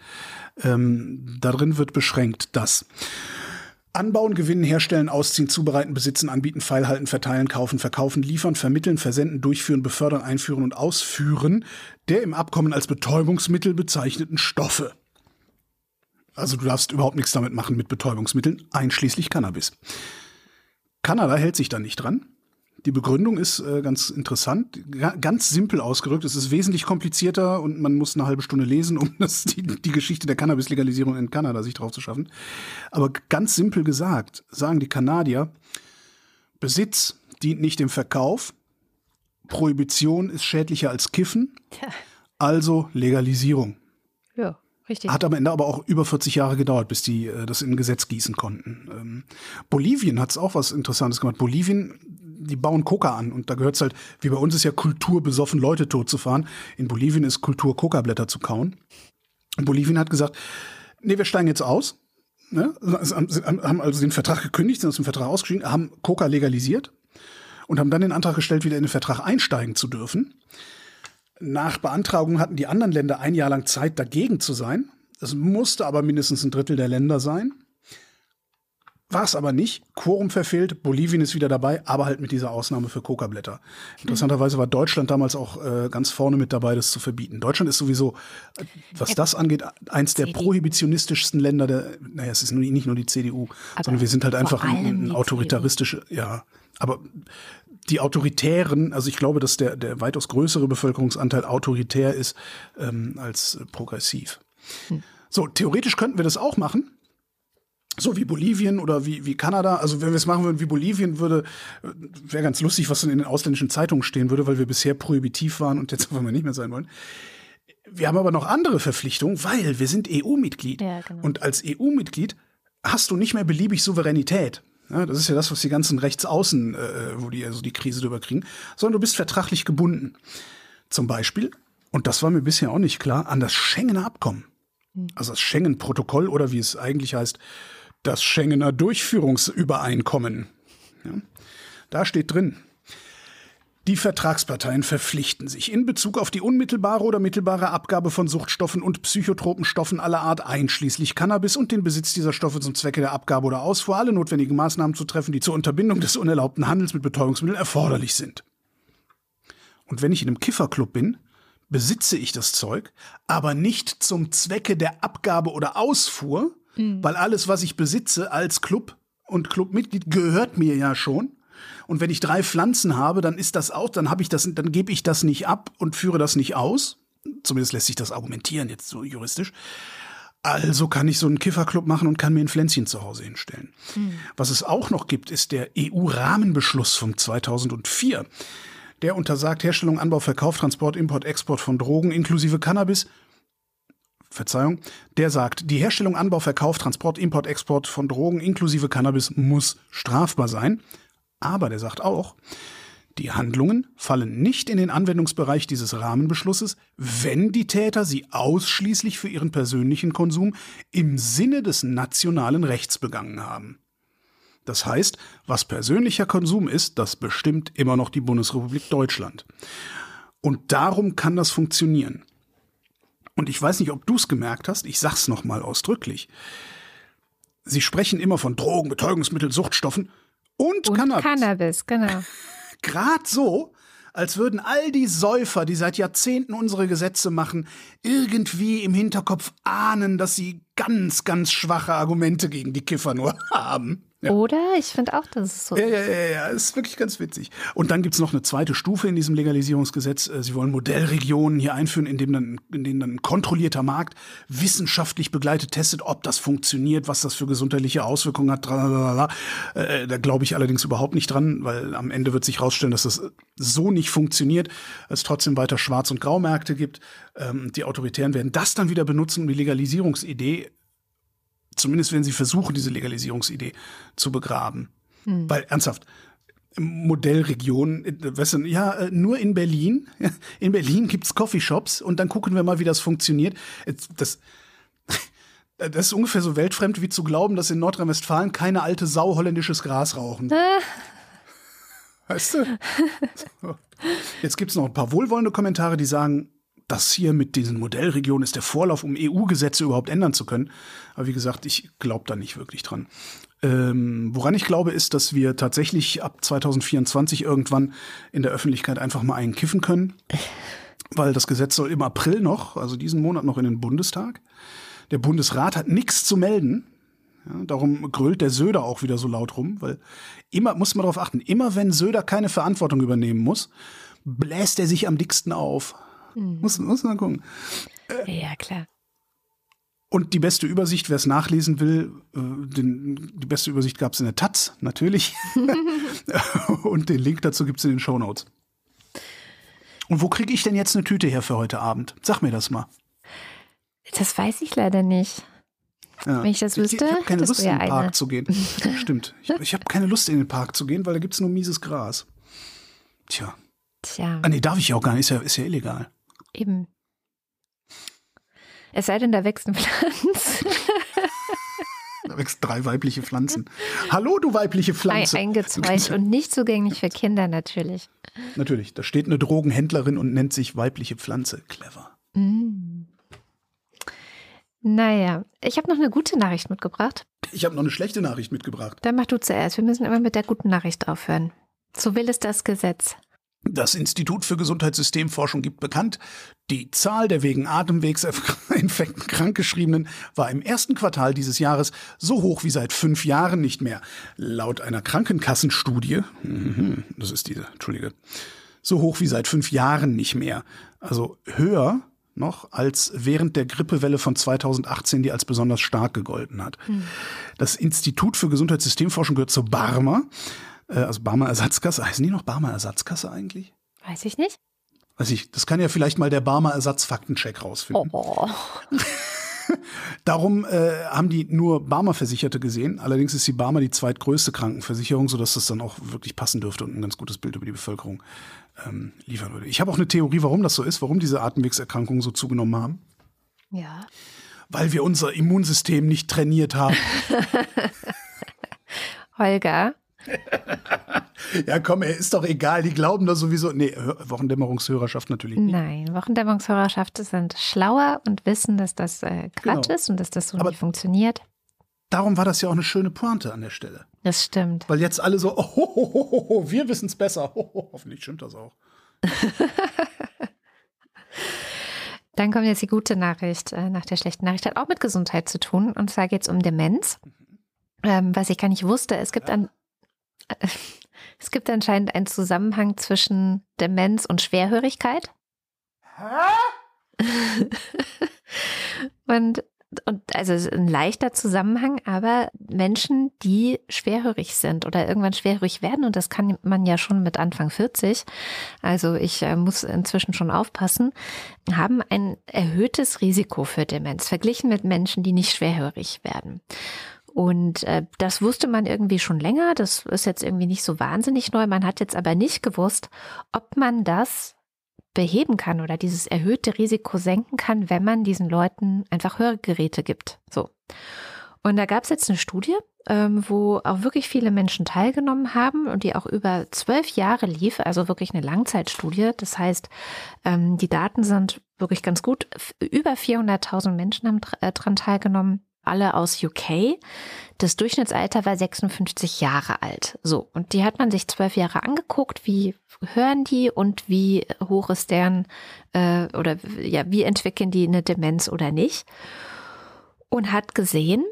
Ähm, darin wird beschränkt, dass Anbauen, Gewinnen, Herstellen, Ausziehen, Zubereiten, Besitzen, Anbieten, Feilhalten, Verteilen, Kaufen, Verkaufen, Liefern, Vermitteln, Versenden, Durchführen, Befördern, Einführen und Ausführen der im Abkommen als Betäubungsmittel bezeichneten Stoffe. Also du darfst überhaupt nichts damit machen mit Betäubungsmitteln, einschließlich Cannabis. Kanada hält sich da nicht dran. Die Begründung ist äh, ganz interessant, Ga- ganz simpel ausgedrückt. Es ist wesentlich komplizierter und man muss eine halbe Stunde lesen, um das, die, die Geschichte der Cannabis-Legalisierung in Kanada sich drauf zu schaffen. Aber ganz simpel gesagt, sagen die Kanadier, Besitz dient nicht dem Verkauf, Prohibition ist schädlicher als Kiffen, Tja, also Legalisierung. ja, richtig. Hat am Ende aber auch über 40 Jahre gedauert, bis die äh, das in ein Gesetz gießen konnten. Ähm, Bolivien hat es auch was Interessantes gemacht. Bolivien, die bauen Coca an und da gehört es halt, wie bei uns ist ja Kultur, besoffen Leute tot zu fahren. In Bolivien ist Kultur, Coca-Blätter zu kauen. Und Bolivien hat gesagt, nee, wir steigen jetzt aus. Ne? Haben also den Vertrag gekündigt, sind aus dem Vertrag ausgestiegen, haben Coca legalisiert und haben dann den Antrag gestellt, wieder in den Vertrag einsteigen zu dürfen. Nach Beantragung hatten die anderen Länder ein Jahr lang Zeit, dagegen zu sein. Es musste aber mindestens ein Drittel der Länder sein. War es aber nicht. Quorum verfehlt. Bolivien ist wieder dabei, aber halt mit dieser Ausnahme für Coca-Blätter. Interessanterweise war Deutschland damals auch äh, ganz vorne mit dabei, das zu verbieten. Deutschland ist sowieso, äh, was das angeht, eins der prohibitionistischsten Länder der, naja, es ist nur, nicht nur die CDU, Aber sondern wir sind halt einfach ein, ein autoritaristische, ja, aber die Autoritären, also ich glaube, dass der, der weitaus größere Bevölkerungsanteil autoritär ist ähm, als progressiv. Hm. So, theoretisch könnten wir das auch machen. So wie Bolivien oder wie, wie Kanada. Also wenn wir es machen würden wie Bolivien, würde wäre ganz lustig, was dann in den ausländischen Zeitungen stehen würde, weil wir bisher prohibitiv waren und jetzt einfach mal nicht mehr sein wollen. Wir haben aber noch andere Verpflichtungen, weil wir sind EU-Mitglied. Ja, genau. Und als EU-Mitglied hast du nicht mehr beliebig Souveränität. Ja, das ist ja das, was die ganzen Rechtsaußen, äh, wo die also die Krise drüber kriegen, sondern du bist vertraglich gebunden. Zum Beispiel, und das war mir bisher auch nicht klar, an das Schengener Abkommen. Also das Schengen-Protokoll oder wie es eigentlich heißt, das Schengener Durchführungsübereinkommen. Ja, da steht drin, die Vertragsparteien verpflichten sich in Bezug auf die unmittelbare oder mittelbare Abgabe von Suchtstoffen und psychotropen Stoffen aller Art, einschließlich Cannabis und den Besitz dieser Stoffe zum Zwecke der Abgabe oder Ausfuhr, alle notwendigen Maßnahmen zu treffen, die zur Unterbindung des unerlaubten Handels mit Betäubungsmitteln erforderlich sind. Und wenn ich in einem Kifferclub bin, besitze ich das Zeug, aber nicht zum Zwecke der Abgabe oder Ausfuhr, weil alles, was ich besitze als Club und Clubmitglied, gehört mir ja schon. Und wenn ich drei Pflanzen habe, dann ist das auch, dann habe ich das, dann gebe ich das nicht ab und führe das nicht aus. Zumindest lässt sich das argumentieren jetzt so juristisch. Also kann ich so einen Kifferclub machen und kann mir ein Pflänzchen zu Hause hinstellen. Was es auch noch gibt, ist der EU-Rahmenbeschluss vom 2004. Der untersagt Herstellung, Anbau, Verkauf, Transport, Import, Export von Drogen inklusive Cannabis. Verzeihung, der sagt, die Herstellung, Anbau, Verkauf, Transport, Import, Export von Drogen inklusive Cannabis muss strafbar sein. Aber der sagt auch, die Handlungen fallen nicht in den Anwendungsbereich dieses Rahmenbeschlusses, wenn die Täter sie ausschließlich für ihren persönlichen Konsum im Sinne des nationalen Rechts begangen haben. Das heißt, was persönlicher Konsum ist, das bestimmt immer noch die Bundesrepublik Deutschland. Und darum kann das funktionieren. Und ich weiß nicht, ob du es gemerkt hast, ich sag's nochmal ausdrücklich. Sie sprechen immer von Drogen, Betäubungsmitteln, Suchtstoffen und, Und Cannabis. Cannabis, genau. Gerade so, als würden all die Säufer, die seit Jahrzehnten unsere Gesetze machen, irgendwie im Hinterkopf ahnen, dass sie ganz, ganz schwache Argumente gegen die Kiffer nur haben. Ja. Oder? Ich finde auch, dass es so Ja, ja, ja, ja, ist wirklich ganz witzig. Und dann gibt's noch eine zweite Stufe in diesem Legalisierungsgesetz. Äh, Sie wollen Modellregionen hier einführen, in, dem dann, in denen dann ein kontrollierter Markt wissenschaftlich begleitet testet, ob das funktioniert, was das für gesundheitliche Auswirkungen hat. Tralalala. Äh, da glaube ich allerdings überhaupt nicht dran, weil am Ende wird sich herausstellen, dass das so nicht funktioniert, es trotzdem weiter Schwarz- und Graumärkte gibt. Ähm, die Autoritären werden das dann wieder benutzen, um die Legalisierungsidee zumindest wenn sie versuchen, diese Legalisierungsidee zu begraben. Weil ernsthaft, Modellregion, äh, weißt du, ja, äh, nur in Berlin. In Berlin gibt's Coffeeshops und dann gucken wir mal, wie das funktioniert. Das, das ist ungefähr so weltfremd wie zu glauben, dass in Nordrhein-Westfalen keine alte Sau holländisches Gras rauchen. Weißt du? So. Jetzt gibt's noch ein paar wohlwollende Kommentare, die sagen, das hier mit diesen Modellregionen ist der Vorlauf, um EU-Gesetze überhaupt ändern zu können. Aber wie gesagt, ich glaube da nicht wirklich dran. Ähm, woran ich glaube, ist, dass wir tatsächlich ab 2024 irgendwann in der Öffentlichkeit einfach mal einen kiffen können. Weil das Gesetz soll im April noch, also diesen Monat noch in den Bundestag. Der Bundesrat hat nichts zu melden. Ja, darum grölt der Söder auch wieder so laut rum, weil immer, muss man darauf achten, immer wenn Söder keine Verantwortung übernehmen muss, bläst er sich am dicksten auf. Muss, muss man gucken. Ja, klar. Und die beste Übersicht, wer es nachlesen will, äh, den, die beste Übersicht gab es in der Taz, natürlich. Und den Link dazu gibt es in den Show Notes. Und wo kriege ich denn jetzt eine Tüte her für heute Abend? Sag mir das mal. Das weiß ich leider nicht. Ja. Wenn ich das wüsste, ich, ich habe keine Lust, in den Park eine. zu gehen. Stimmt. Ich, ich habe keine Lust, in den Park zu gehen, weil da gibt es nur mieses Gras. Tja. Tja, Ah, nee, darf ich ja auch gar nicht. Ist ja, ist ja illegal. Eben. Es sei denn, da wächst eine Pflanze. Da wächst drei weibliche Pflanzen. Hallo, du weibliche Ein, Pflanze. eingezweigt und nicht zugänglich für Kinder natürlich. Natürlich, da steht eine Drogenhändlerin und nennt sich weibliche Pflanze. Clever. Mm. Naja, ich habe noch eine gute Nachricht mitgebracht. Ich habe noch eine schlechte Nachricht mitgebracht. Dann mach du zuerst. Wir müssen immer mit der guten Nachricht aufhören. So will es das Gesetz. Das Institut für Gesundheitssystemforschung gibt bekannt, die Zahl der wegen Atemwegsinfekten krankgeschriebenen war im ersten Quartal dieses Jahres so hoch wie seit fünf Jahren nicht mehr. Laut einer Krankenkassenstudie, mhm, das ist diese, entschuldige, so hoch wie seit fünf Jahren nicht mehr. Also höher noch als während der Grippewelle von 2018, die als besonders stark gegolten hat. Hm. Das Institut für Gesundheitssystemforschung gehört zur Barmer, äh, also Barmer Ersatzkasse. Heißen die noch Barmer Ersatzkasse eigentlich? Weiß ich nicht. Weiß ich, das kann ja vielleicht mal der Barmer Ersatzfaktencheck rausfinden. Oh. Darum äh, haben die nur Barmer-Versicherte gesehen. Allerdings ist die Barmer die zweitgrößte Krankenversicherung, sodass das dann auch wirklich passen dürfte und ein ganz gutes Bild über die Bevölkerung ähm, liefern würde. Ich habe auch eine Theorie, warum das so ist, warum diese Atemwegserkrankungen so zugenommen haben. Ja. Weil wir unser Immunsystem nicht trainiert haben. Holger, ja, komm, ey, ist doch egal, die glauben da sowieso. Nee, Wochendämmerungshörerschaft natürlich nicht. Nein, Wochendämmerungshörerschaft sind schlauer und wissen, dass das äh, Quatsch genau. ist und dass das so Aber nicht funktioniert. Darum war das ja auch eine schöne Pointe an der Stelle. Das stimmt. Weil jetzt alle so, oh, oh, oh, oh wir wissen es besser. hoffentlich stimmt das auch. Dann kommt jetzt die gute Nachricht äh, nach der schlechten Nachricht. Hat auch mit Gesundheit zu tun. Und zwar geht es um Demenz. Mhm. Ähm, was ich gar nicht wusste, es gibt ja. ein es gibt anscheinend einen Zusammenhang zwischen Demenz und Schwerhörigkeit. Hä? und, und also ein leichter Zusammenhang, aber Menschen, die schwerhörig sind oder irgendwann schwerhörig werden, und das kann man ja schon mit Anfang 40, also ich äh, muss inzwischen schon aufpassen, haben ein erhöhtes Risiko für Demenz, verglichen mit Menschen, die nicht schwerhörig werden. Und äh, das wusste man irgendwie schon länger. Das ist jetzt irgendwie nicht so wahnsinnig neu. Man hat jetzt aber nicht gewusst, ob man das beheben kann oder dieses erhöhte Risiko senken kann, wenn man diesen Leuten einfach Hörgeräte gibt. So. Und da gab es jetzt eine Studie, ähm, wo auch wirklich viele Menschen teilgenommen haben und die auch über zwölf Jahre lief, also wirklich eine Langzeitstudie. Das heißt, ähm, die Daten sind wirklich ganz gut. Über 400.000 Menschen haben äh, dran teilgenommen alle aus UK. Das Durchschnittsalter war 56 Jahre alt. So, und die hat man sich zwölf Jahre angeguckt, wie hören die und wie hoch ist deren äh, oder ja, wie entwickeln die eine Demenz oder nicht. Und hat gesehen,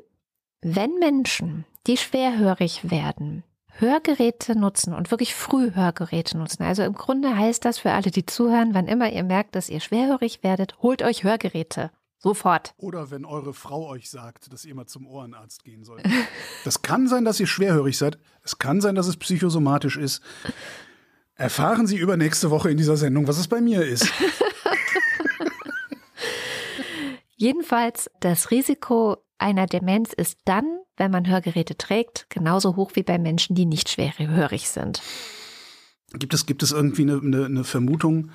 wenn Menschen, die schwerhörig werden, Hörgeräte nutzen und wirklich früh Hörgeräte nutzen. Also im Grunde heißt das für alle, die zuhören, wann immer ihr merkt, dass ihr schwerhörig werdet, holt euch Hörgeräte. Sofort. Oder wenn eure Frau euch sagt, dass ihr mal zum Ohrenarzt gehen sollt. Das kann sein, dass ihr schwerhörig seid. Es kann sein, dass es psychosomatisch ist. Erfahren Sie übernächste Woche in dieser Sendung, was es bei mir ist. Jedenfalls, das Risiko einer Demenz ist dann, wenn man Hörgeräte trägt, genauso hoch wie bei Menschen, die nicht schwerhörig sind. Gibt es, gibt es irgendwie eine, eine, eine Vermutung,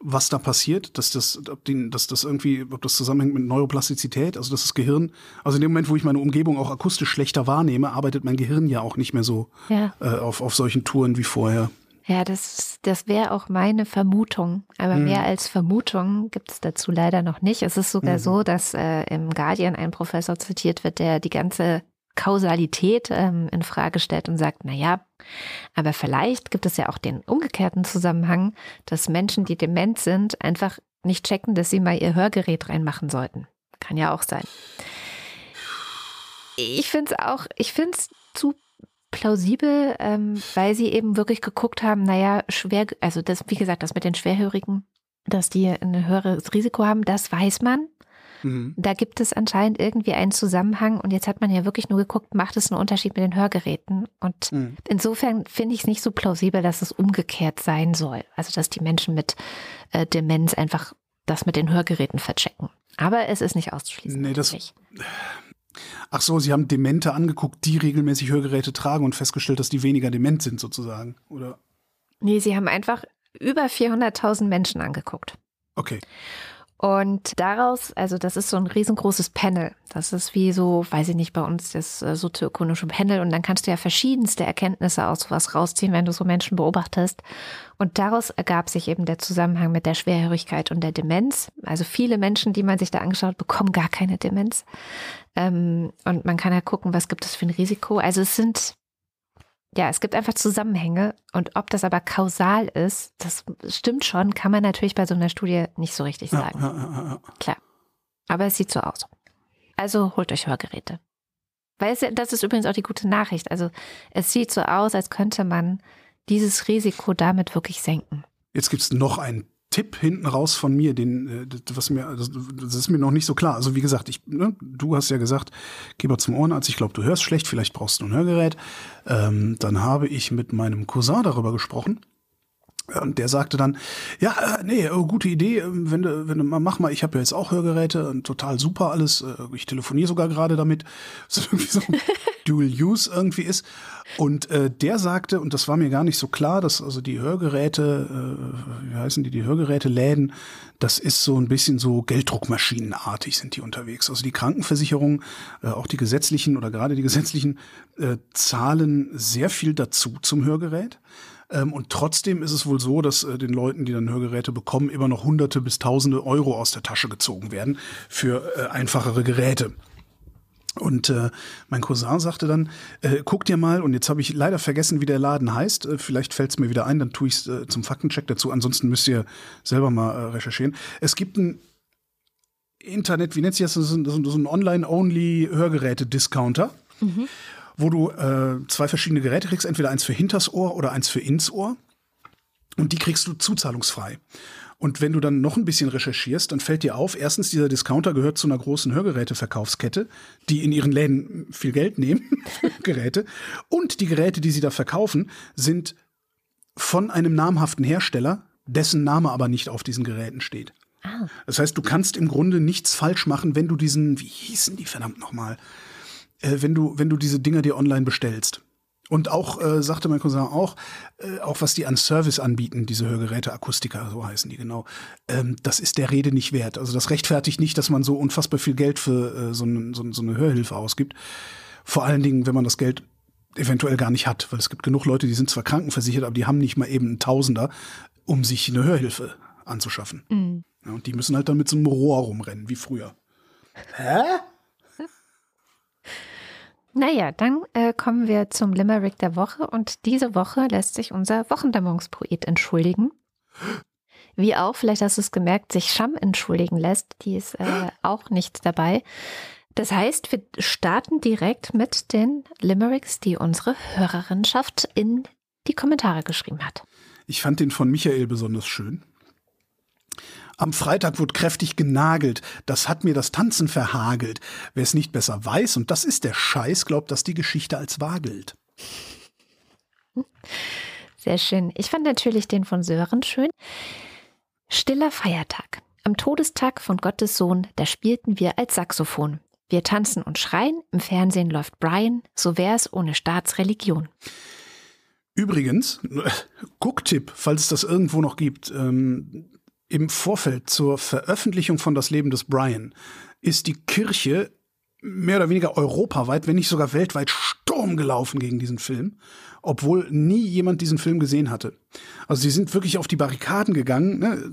was da passiert, dass das, ob den, dass das irgendwie, ob das zusammenhängt mit Neuroplastizität, also dass das Gehirn, also in dem Moment, wo ich meine Umgebung auch akustisch schlechter wahrnehme, arbeitet mein Gehirn ja auch nicht mehr so ja. äh, auf, auf solchen Touren wie vorher. Ja, das, das wäre auch meine Vermutung. Aber hm. mehr als Vermutung gibt es dazu leider noch nicht. Es ist sogar mhm. so, dass äh, im Guardian ein Professor zitiert wird, der die ganze Kausalität ähm, in Frage stellt und sagt, na ja, aber vielleicht gibt es ja auch den umgekehrten Zusammenhang, dass Menschen, die dement sind, einfach nicht checken, dass sie mal ihr Hörgerät reinmachen sollten. Kann ja auch sein. Ich finde es auch, ich finde es zu plausibel, ähm, weil sie eben wirklich geguckt haben, naja, schwer, also das, wie gesagt, das mit den Schwerhörigen, dass die ein höheres Risiko haben, das weiß man. Mhm. Da gibt es anscheinend irgendwie einen Zusammenhang und jetzt hat man ja wirklich nur geguckt, macht es einen Unterschied mit den Hörgeräten? Und mhm. insofern finde ich es nicht so plausibel, dass es umgekehrt sein soll. Also dass die Menschen mit äh, Demenz einfach das mit den Hörgeräten verchecken. Aber es ist nicht auszuschließen. Nee, das. Nicht. Ach so, Sie haben Demente angeguckt, die regelmäßig Hörgeräte tragen und festgestellt, dass die weniger dement sind sozusagen, oder? Nee, Sie haben einfach über 400.000 Menschen angeguckt. Okay. Und daraus, also das ist so ein riesengroßes Panel. Das ist wie so, weiß ich nicht, bei uns das äh, sozioökonomische Panel. Und dann kannst du ja verschiedenste Erkenntnisse aus sowas rausziehen, wenn du so Menschen beobachtest. Und daraus ergab sich eben der Zusammenhang mit der Schwerhörigkeit und der Demenz. Also viele Menschen, die man sich da angeschaut, bekommen gar keine Demenz. Ähm, und man kann ja gucken, was gibt es für ein Risiko. Also es sind ja, es gibt einfach Zusammenhänge und ob das aber kausal ist, das stimmt schon, kann man natürlich bei so einer Studie nicht so richtig sagen. Ja, ja, ja, Klar. Aber es sieht so aus. Also holt euch Hörgeräte. Weil es, das ist übrigens auch die gute Nachricht. Also es sieht so aus, als könnte man dieses Risiko damit wirklich senken. Jetzt gibt es noch ein Tipp hinten raus von mir, den, äh, was mir, das, ist mir noch nicht so klar. Also wie gesagt, ich, ne, du hast ja gesagt, geh mal zum Ohrenarzt. Ich glaube, du hörst schlecht, vielleicht brauchst du ein Hörgerät. Ähm, dann habe ich mit meinem Cousin darüber gesprochen. Und der sagte dann, ja, äh, nee, oh, gute Idee, ähm, wenn du, wenn du mal mach mal, ich habe ja jetzt auch Hörgeräte und total super alles. Äh, ich telefoniere sogar gerade damit, so irgendwie so Dual Use irgendwie ist. Und äh, der sagte, und das war mir gar nicht so klar, dass also die Hörgeräte, äh, wie heißen die, die Hörgeräteläden, das ist so ein bisschen so Gelddruckmaschinenartig sind die unterwegs. Also die Krankenversicherungen, äh, auch die gesetzlichen oder gerade die gesetzlichen, äh, zahlen sehr viel dazu zum Hörgerät. Ähm, und trotzdem ist es wohl so, dass äh, den Leuten, die dann Hörgeräte bekommen, immer noch Hunderte bis Tausende Euro aus der Tasche gezogen werden für äh, einfachere Geräte. Und äh, mein Cousin sagte dann, äh, guck dir mal, und jetzt habe ich leider vergessen, wie der Laden heißt, äh, vielleicht fällt es mir wieder ein, dann tue ich es äh, zum Faktencheck dazu, ansonsten müsst ihr selber mal äh, recherchieren. Es gibt ein Internet, wie nennt sich das, ist ein, so ein Online-Only-Hörgeräte-Discounter. Mhm wo du äh, zwei verschiedene Geräte kriegst, entweder eins für hinters Ohr oder eins für ins Ohr. Und die kriegst du zuzahlungsfrei. Und wenn du dann noch ein bisschen recherchierst, dann fällt dir auf, erstens, dieser Discounter gehört zu einer großen Hörgeräteverkaufskette, die in ihren Läden viel Geld nehmen, Geräte. Und die Geräte, die sie da verkaufen, sind von einem namhaften Hersteller, dessen Name aber nicht auf diesen Geräten steht. Ah. Das heißt, du kannst im Grunde nichts falsch machen, wenn du diesen, wie hießen die verdammt nochmal? Äh, wenn du, wenn du diese Dinger dir online bestellst. Und auch, äh, sagte mein Cousin auch, äh, auch was die an Service anbieten, diese Hörgeräte, Akustiker, so heißen die genau, ähm, das ist der Rede nicht wert. Also das rechtfertigt nicht, dass man so unfassbar viel Geld für äh, so, ne, so, so eine Hörhilfe ausgibt. Vor allen Dingen, wenn man das Geld eventuell gar nicht hat, weil es gibt genug Leute, die sind zwar krankenversichert, aber die haben nicht mal eben einen Tausender, um sich eine Hörhilfe anzuschaffen. Mhm. Ja, und die müssen halt dann mit so einem Rohr rumrennen, wie früher. Hä? Naja, dann äh, kommen wir zum Limerick der Woche und diese Woche lässt sich unser Wochendämmerungspoet entschuldigen. Wie auch, vielleicht hast du es gemerkt, sich Scham entschuldigen lässt. Die ist äh, auch nicht dabei. Das heißt, wir starten direkt mit den Limericks, die unsere Hörerinschaft in die Kommentare geschrieben hat. Ich fand den von Michael besonders schön. Am Freitag wurde kräftig genagelt. Das hat mir das Tanzen verhagelt. Wer es nicht besser weiß, und das ist der Scheiß, glaubt, dass die Geschichte als wahr gilt. Sehr schön. Ich fand natürlich den von Sören schön. Stiller Feiertag. Am Todestag von Gottes Sohn, da spielten wir als Saxophon. Wir tanzen und schreien, im Fernsehen läuft Brian, so wär's ohne Staatsreligion. Übrigens, Gucktipp, falls es das irgendwo noch gibt. Ähm, im Vorfeld zur Veröffentlichung von Das Leben des Brian ist die Kirche mehr oder weniger europaweit, wenn nicht sogar weltweit Sturm gelaufen gegen diesen Film, obwohl nie jemand diesen Film gesehen hatte. Also sie sind wirklich auf die Barrikaden gegangen, ne?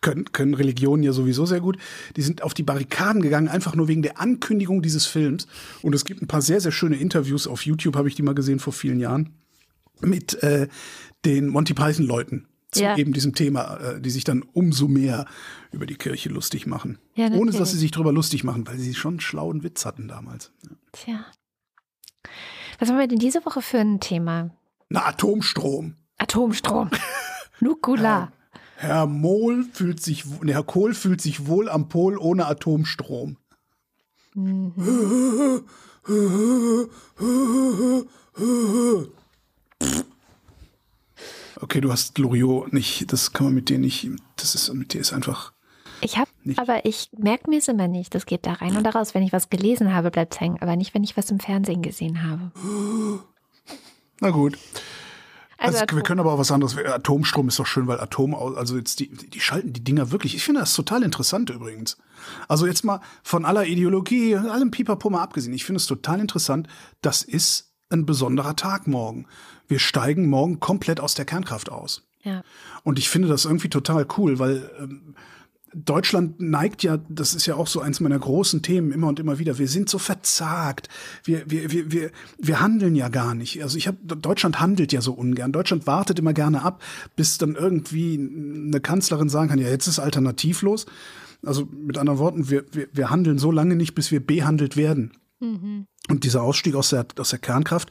können, können Religionen ja sowieso sehr gut. Die sind auf die Barrikaden gegangen, einfach nur wegen der Ankündigung dieses Films. Und es gibt ein paar sehr, sehr schöne Interviews auf YouTube, habe ich die mal gesehen vor vielen Jahren, mit äh, den Monty Python-Leuten zu ja. eben diesem Thema, äh, die sich dann umso mehr über die Kirche lustig machen. Ja, Ohne dass sie sich darüber lustig machen, weil sie schon einen schlauen Witz hatten damals. Ja. Tja. Was haben wir denn diese Woche für ein Thema? Na, Atomstrom. Atomstrom. Nukula. Herr, Herr Mohl fühlt sich, Herr Kohl fühlt sich wohl am Pol ohne Atomstrom. Mhm. Okay, du hast Loriot nicht, das kann man mit dir nicht, das ist, mit dir ist einfach. Ich habe, aber ich merke mir es immer nicht. Das geht da rein und da raus. Wenn ich was gelesen habe, bleibt es hängen, aber nicht, wenn ich was im Fernsehen gesehen habe. Na gut. Also, also wir können aber auch was anderes. Atomstrom ist doch schön, weil Atom, also jetzt die, die schalten die Dinger wirklich. Ich finde das total interessant übrigens. Also jetzt mal von aller Ideologie, allem Pipapo mal abgesehen. Ich finde es total interessant. Das ist ein besonderer Tag morgen wir steigen morgen komplett aus der Kernkraft aus. Ja. Und ich finde das irgendwie total cool, weil ähm, Deutschland neigt ja, das ist ja auch so eins meiner großen Themen immer und immer wieder. Wir sind so verzagt. Wir, wir, wir, wir, wir handeln ja gar nicht. Also ich habe Deutschland handelt ja so ungern. Deutschland wartet immer gerne ab, bis dann irgendwie eine Kanzlerin sagen kann, ja, jetzt ist alternativlos. Also mit anderen Worten, wir, wir, wir handeln so lange nicht, bis wir behandelt werden. Mhm. Und dieser Ausstieg aus der, aus der Kernkraft,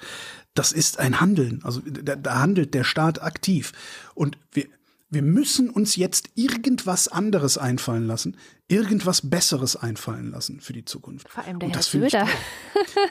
das ist ein Handeln. Also da, da handelt der Staat aktiv. Und wir, Wir müssen uns jetzt irgendwas anderes einfallen lassen, irgendwas Besseres einfallen lassen für die Zukunft. Vor allem der Und Herr das ich Söder.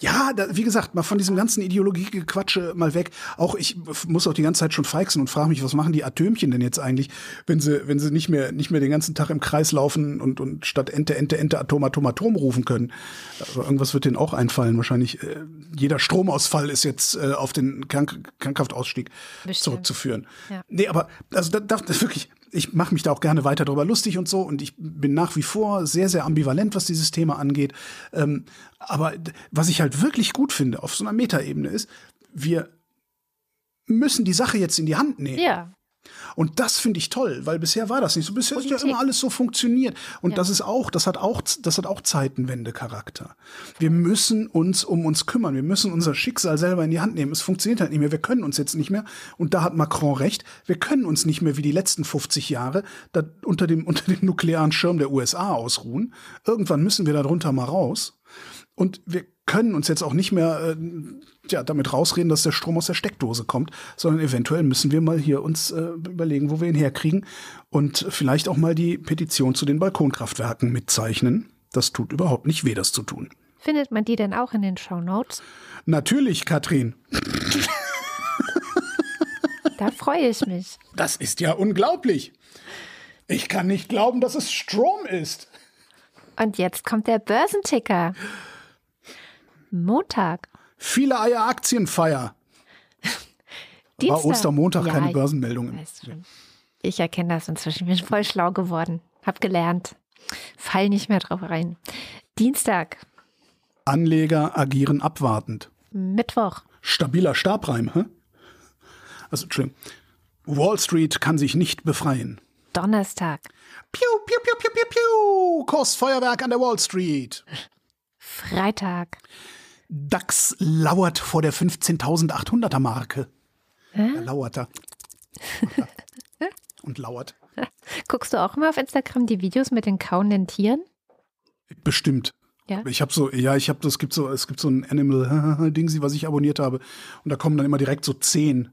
Ja, da, wie gesagt, mal von diesem ganzen Ideologiegequatsche mal weg. Auch ich muss auch die ganze Zeit schon feixen und frage mich, was machen die Atömchen denn jetzt eigentlich, wenn sie, wenn sie nicht mehr, nicht mehr den ganzen Tag im Kreis laufen und, und statt Ente, Ente, Ente, Atom, Atom, Atom rufen können. Also irgendwas wird denen auch einfallen. Wahrscheinlich äh, jeder Stromausfall ist jetzt äh, auf den Krank Krankhaftausstieg Bestimmt. zurückzuführen. Ja. Nee, aber also da, da, das wirklich, ich mache mich da auch gerne weiter darüber lustig und so und ich bin nach wie vor sehr, sehr ambivalent, was dieses Thema angeht. Ähm, aber was ich halt wirklich gut finde auf so einer Metaebene ist, wir müssen die Sache jetzt in die Hand nehmen. Ja, Und das finde ich toll, weil bisher war das nicht so. Bisher ist ja immer alles so funktioniert. Und Ja. das ist auch, das hat auch, das hat auch Zeitenwende-Charakter. Wir müssen uns um uns kümmern. Wir müssen unser Schicksal selber in die Hand nehmen. Es funktioniert halt nicht mehr. Wir können uns jetzt nicht mehr. Und da hat Macron recht. Wir können uns nicht mehr wie die letzten 50 Jahre da unter dem, unter dem nuklearen Schirm der USA ausruhen. Irgendwann müssen wir da drunter mal raus. Und wir können uns jetzt auch nicht mehr äh, ja, damit rausreden, dass der Strom aus der Steckdose kommt, sondern eventuell müssen wir mal hier uns äh, überlegen, wo wir ihn herkriegen und vielleicht auch mal die Petition zu den Balkonkraftwerken mitzeichnen. Das tut überhaupt nicht weh, das zu tun. findet man die denn auch in den Shownotes? Natürlich, Katrin. Da freue ich mich. Das ist ja unglaublich. Ich kann nicht glauben, dass es Strom ist. Und jetzt kommt der Börsenticker. Montag. Viele Eier Aktienfeier. Dienstag. War Ostermontag Ja, keine ich Börsenmeldung. weiß schon. Ich erkenne das inzwischen. Bin voll schlau geworden. Hab gelernt. Fall nicht mehr drauf rein. Dienstag. Anleger agieren abwartend. Mittwoch. Stabiler Stabreim, hä? Also, Entschuldigung. Wall Street kann sich nicht befreien. Donnerstag. Piu, piu, piu, piu, piu, piu. Kursfeuerwerk an der Wall Street. Freitag. DAX lauert vor der 15.800er Marke. Er lauert da. Und lauert. Guckst du auch immer auf Instagram die Videos mit den kauenden Tieren? Bestimmt. Ja. Ich habe so, ja, ich habe das gibt so, es gibt so ein Animal-Dingsi, was ich abonniert habe. Und da kommen dann immer direkt so zehn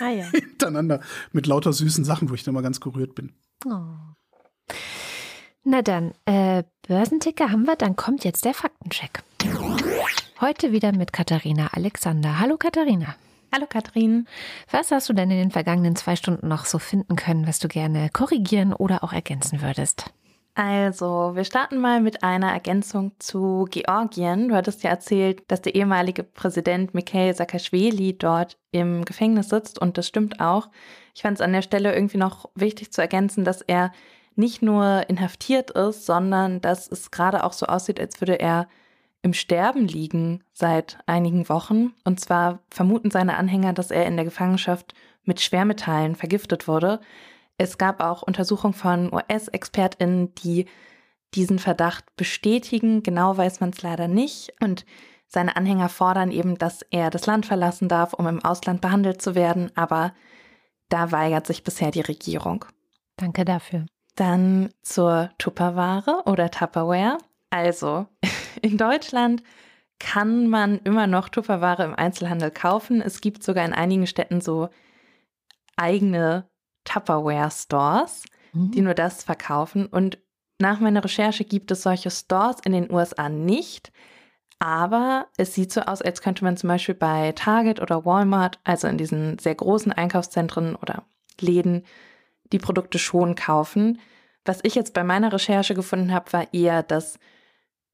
Ah ja. hintereinander mit lauter süßen Sachen, wo ich dann mal ganz gerührt bin. Oh. Na dann, äh, Börsenticker haben wir, dann kommt jetzt der Faktencheck. Heute wieder mit Katharina Alexander. Hallo Katharina. Hallo Katrin. Was hast du denn in den vergangenen zwei Stunden noch so finden können, was du gerne korrigieren oder auch ergänzen würdest? Also, wir starten mal mit einer Ergänzung zu Georgien. Du hattest ja erzählt, dass der ehemalige Präsident Mikhail Saakashvili dort im Gefängnis sitzt und das stimmt auch. Ich fand es an der Stelle irgendwie noch wichtig zu ergänzen, dass er nicht nur inhaftiert ist, sondern dass es gerade auch so aussieht, als würde er im Sterben liegen seit einigen Wochen. Und zwar vermuten seine Anhänger, dass er in der Gefangenschaft mit Schwermetallen vergiftet wurde. Es gab auch Untersuchungen von US-ExpertInnen, die diesen Verdacht bestätigen. Genau weiß man es leider nicht. Und seine Anhänger fordern eben, dass er das Land verlassen darf, um im Ausland behandelt zu werden. Aber da weigert sich bisher die Regierung. Danke dafür. Dann zur Tupperware oder Tupperware. Also, in Deutschland kann man immer noch Tupperware im Einzelhandel kaufen. Es gibt sogar in einigen Städten so eigene Tupperware-Stores, die nur das verkaufen. Und nach meiner Recherche gibt es solche Stores in den USA nicht. Aber es sieht so aus, als könnte man zum Beispiel bei Target oder Walmart, also in diesen sehr großen Einkaufszentren oder Läden, die Produkte schon kaufen. Was ich jetzt bei meiner Recherche gefunden habe, war eher, dass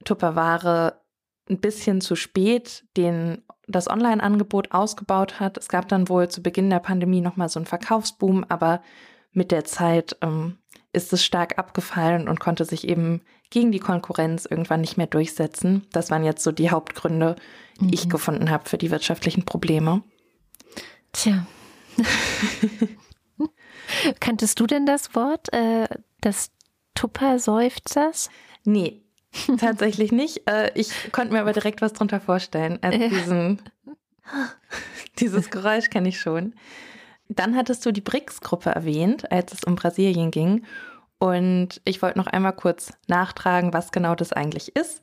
Tupperware ein bisschen zu spät den, das Online-Angebot ausgebaut hat. Es gab dann wohl zu Beginn der Pandemie nochmal so einen Verkaufsboom, aber mit der Zeit ähm, ist es stark abgefallen und konnte sich eben gegen die Konkurrenz irgendwann nicht mehr durchsetzen. Das waren jetzt so die Hauptgründe, die ich gefunden habe für die wirtschaftlichen Probleme. Tja. Kanntest du denn das Wort äh, des Tupperseufzers? Nee, tatsächlich nicht. Äh, ich konnte mir aber direkt was drunter vorstellen. Also Ja. diesen, dieses Geräusch kenne ich schon. Dann hattest du die BRICS-Gruppe erwähnt, als es um Brasilien ging. Und ich wollte noch einmal kurz nachtragen, was genau das eigentlich ist.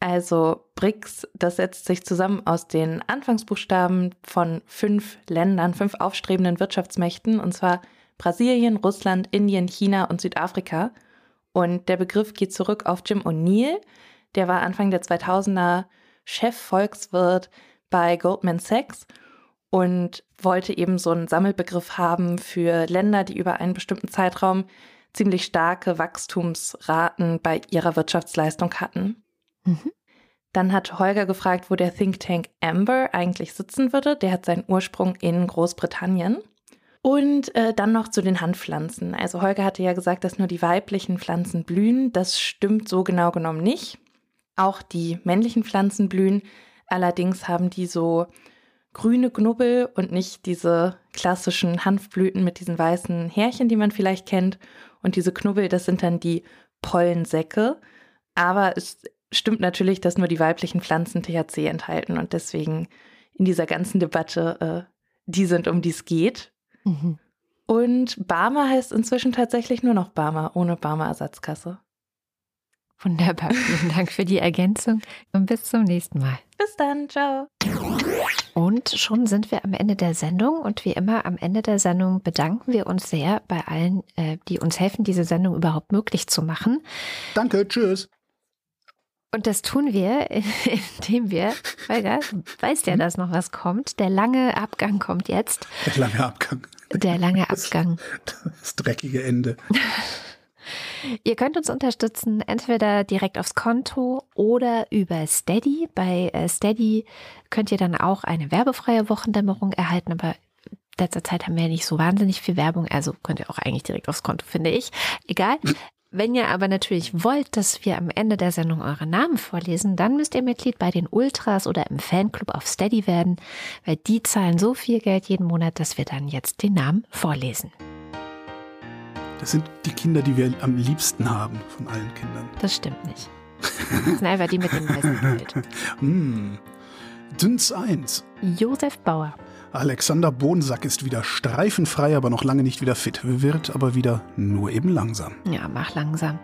Also BRICS, das setzt sich zusammen aus den Anfangsbuchstaben von fünf Ländern, fünf aufstrebenden Wirtschaftsmächten, und zwar Brasilien, Russland, Indien, China und Südafrika. Und der Begriff geht zurück auf Jim O'Neill. Der war Anfang der 2000er Chefvolkswirt bei Goldman Sachs und wollte eben so einen Sammelbegriff haben für Länder, die über einen bestimmten Zeitraum ziemlich starke Wachstumsraten bei ihrer Wirtschaftsleistung hatten. Mhm. Dann hat Holger gefragt, wo der Think Tank Amber eigentlich sitzen würde. Der hat seinen Ursprung in Großbritannien. Und äh, dann noch zu den Handpflanzen. Also Holger hatte ja gesagt, dass nur die weiblichen Pflanzen blühen. Das stimmt so genau genommen nicht. Auch die männlichen Pflanzen blühen. Allerdings haben die so grüne Knubbel und nicht diese klassischen Hanfblüten mit diesen weißen Härchen, die man vielleicht kennt. Und diese Knubbel, das sind dann die Pollensäcke. Aber es stimmt natürlich, dass nur die weiblichen Pflanzen THC enthalten und deswegen in dieser ganzen Debatte äh, die sind, um die es geht. Mhm. Und Barmer heißt inzwischen tatsächlich nur noch Barmer, ohne Barmer-Ersatzkasse. Wunderbar. Vielen Dank für die Ergänzung und bis zum nächsten Mal. Bis dann. Ciao. Und schon sind wir am Ende der Sendung und wie immer am Ende der Sendung bedanken wir uns sehr bei allen, äh, die uns helfen, diese Sendung überhaupt möglich zu machen. Danke, tschüss. Und das tun wir, indem wir, Holger, weißt ja, dass noch was kommt. Der lange Abgang kommt jetzt. Der lange Abgang. Der lange Abgang. Das, das dreckige Ende. Ihr könnt uns unterstützen, entweder direkt aufs Konto oder über Steady. Bei äh, Steady könnt ihr dann auch eine werbefreie Wochendämmerung erhalten, aber letzter Zeit haben wir ja nicht so wahnsinnig viel Werbung, also könnt ihr auch eigentlich direkt aufs Konto, finde ich. Egal. Wenn ihr aber natürlich wollt, dass wir am Ende der Sendung eure Namen vorlesen, dann müsst ihr Mitglied bei den Ultras oder im Fanclub auf Steady werden, weil die zahlen so viel Geld jeden Monat, dass wir dann jetzt den Namen vorlesen. Das sind die Kinder, die wir am liebsten haben von allen Kindern. Das stimmt nicht. Das sind einfach die mit dem meisten Geld. mm. Dünns 1. Josef Bauer. Alexander Bohnsack ist wieder streifenfrei, aber noch lange nicht wieder fit. Wird aber wieder nur eben langsam. Ja, mach langsam.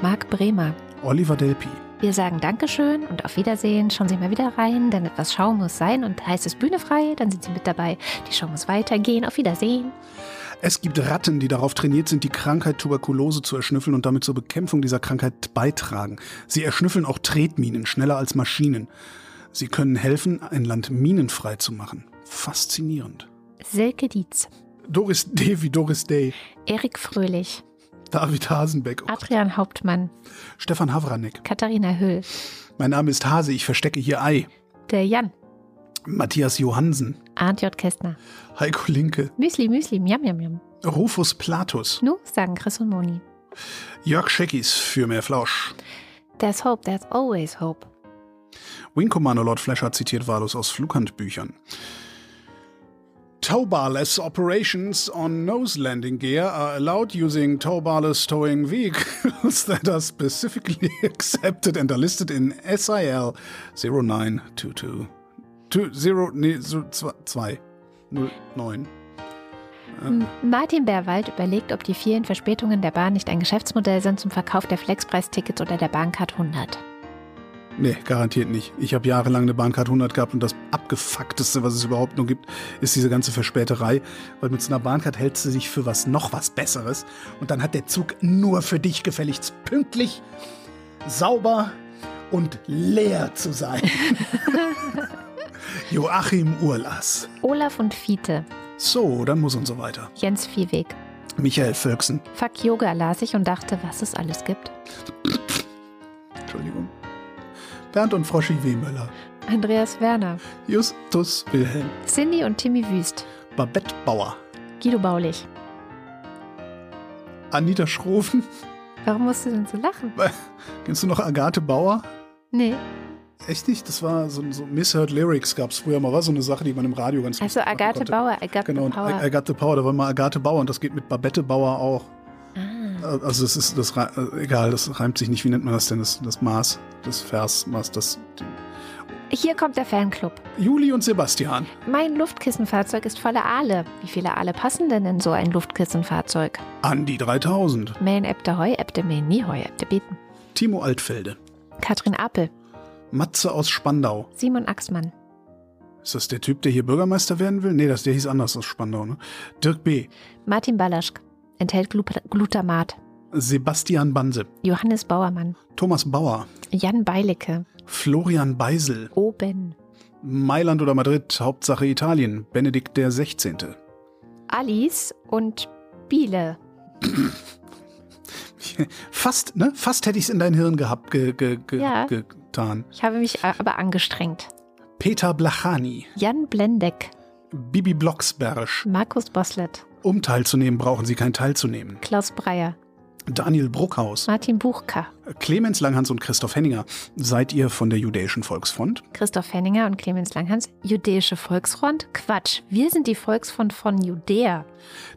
Marc Bremer. Oliver Delpi. Wir sagen Dankeschön und auf Wiedersehen. Schauen Sie mal wieder rein, denn etwas Schau muss sein und heißt es Bühne frei, dann sind Sie mit dabei. Die Show muss weitergehen. Auf Wiedersehen. Es gibt Ratten, die darauf trainiert sind, die Krankheit Tuberkulose zu erschnüffeln und damit zur Bekämpfung dieser Krankheit beitragen. Sie erschnüffeln auch Tretminen, schneller als Maschinen. Sie können helfen, ein Land minenfrei zu machen. Faszinierend. Silke Dietz. Doris D. wie Doris Day. Erik Fröhlich. David Hasenbeck. Adrian Hauptmann. Stefan Havranek. Katharina Hüll. Mein Name ist Hase, ich verstecke hier Ei. Der Jan. Matthias Johansen. Arndt J. Kästner. Heiko Linke. Müsli, Müsli, Miam, Miam, Miam. Rufus Platus. Nu, sagen Chris und Moni. Jörg Scheckis für mehr Flausch. There's hope, there's always hope. Wing Commander Lord Flasher zitiert wahllos aus Flughandbüchern. Tow-barless operations on nose landing gear are allowed using tow-barless towing vehicles that are specifically accepted and are listed in SIL 0922 20, nee, 209. Martin Bärwald überlegt, ob die vielen Verspätungen der Bahn nicht ein Geschäftsmodell sind zum Verkauf der Flexpreistickets oder der Bahncard 100. Nee, garantiert nicht. Ich habe jahrelang eine Bahncard 100 gehabt und das abgefuckteste, was es überhaupt nur gibt, ist diese ganze Verspäterei. Weil mit so einer Bahncard hältst du sich für was noch was Besseres und dann hat der Zug nur für dich gefälligst pünktlich, sauber und leer zu sein. Joachim Urlas. Olaf und Fiete. So, dann muss und so weiter. Jens Viehweg. Michael Völksen. Fuck Yoga las ich und dachte, was es alles gibt. Entschuldigung. Bernd und Froschi Wehmöller. Andreas Werner. Justus Wilhelm. Cindy und Timmy Wüst. Babette Bauer. Guido Baulich. Anita Schrofen. Warum musst du denn so lachen? Kennst du noch Agathe Bauer? Nee. Echt nicht? Das war so, so Misheard Lyrics gab es früher mal, war so eine Sache, die man im Radio ganz Also Agathe. Bauer, Agathe Genau, Bauer. Agathe Bauer, da war mal Agathe Bauer und das geht mit Babette Bauer auch. Also es ist das äh, egal, das reimt sich nicht. Wie nennt man das denn? Das, das Maß, das Versmaß, das Hier kommt der Fanclub. Juli und Sebastian. Mein Luftkissenfahrzeug ist voller Aale. Wie viele Aale passen denn in so ein Luftkissenfahrzeug? Andi 3000. Mähen Äbte Heu, Äbte mähen nie Heu, Äbte beten. Timo Altfelde. Katrin Apel, Matze aus Spandau. Simon Axmann, Ist das der Typ, der hier Bürgermeister werden will? Nee, das, der hieß anders aus Spandau, ne? Dirk B. Martin Balaschk. Enthält Glu- Glutamat. Sebastian Banse. Johannes Bauermann. Thomas Bauer. Jan Beilecke. Florian Beisel. Oben. Mailand oder Madrid, Hauptsache Italien. Benedikt der 16. Alice und Biele. Fast, ne? Fast hätte ich es in dein Hirn gehabt, ge, ge, ge, Ja. getan. Ich habe mich aber angestrengt. Peter Blachani. Jan Blendeck. Bibi Blocksberg. Markus Boslett. Um teilzunehmen, brauchen Sie kein Teilzunehmen. Klaus Breyer. Daniel Bruckhaus. Martin Buchka. Clemens Langhans und Christoph Henninger. Seid ihr von der Jüdischen Volksfront? Christoph Henninger und Clemens Langhans. Jüdische Volksfront? Quatsch. Wir sind die Volksfront von Judäa.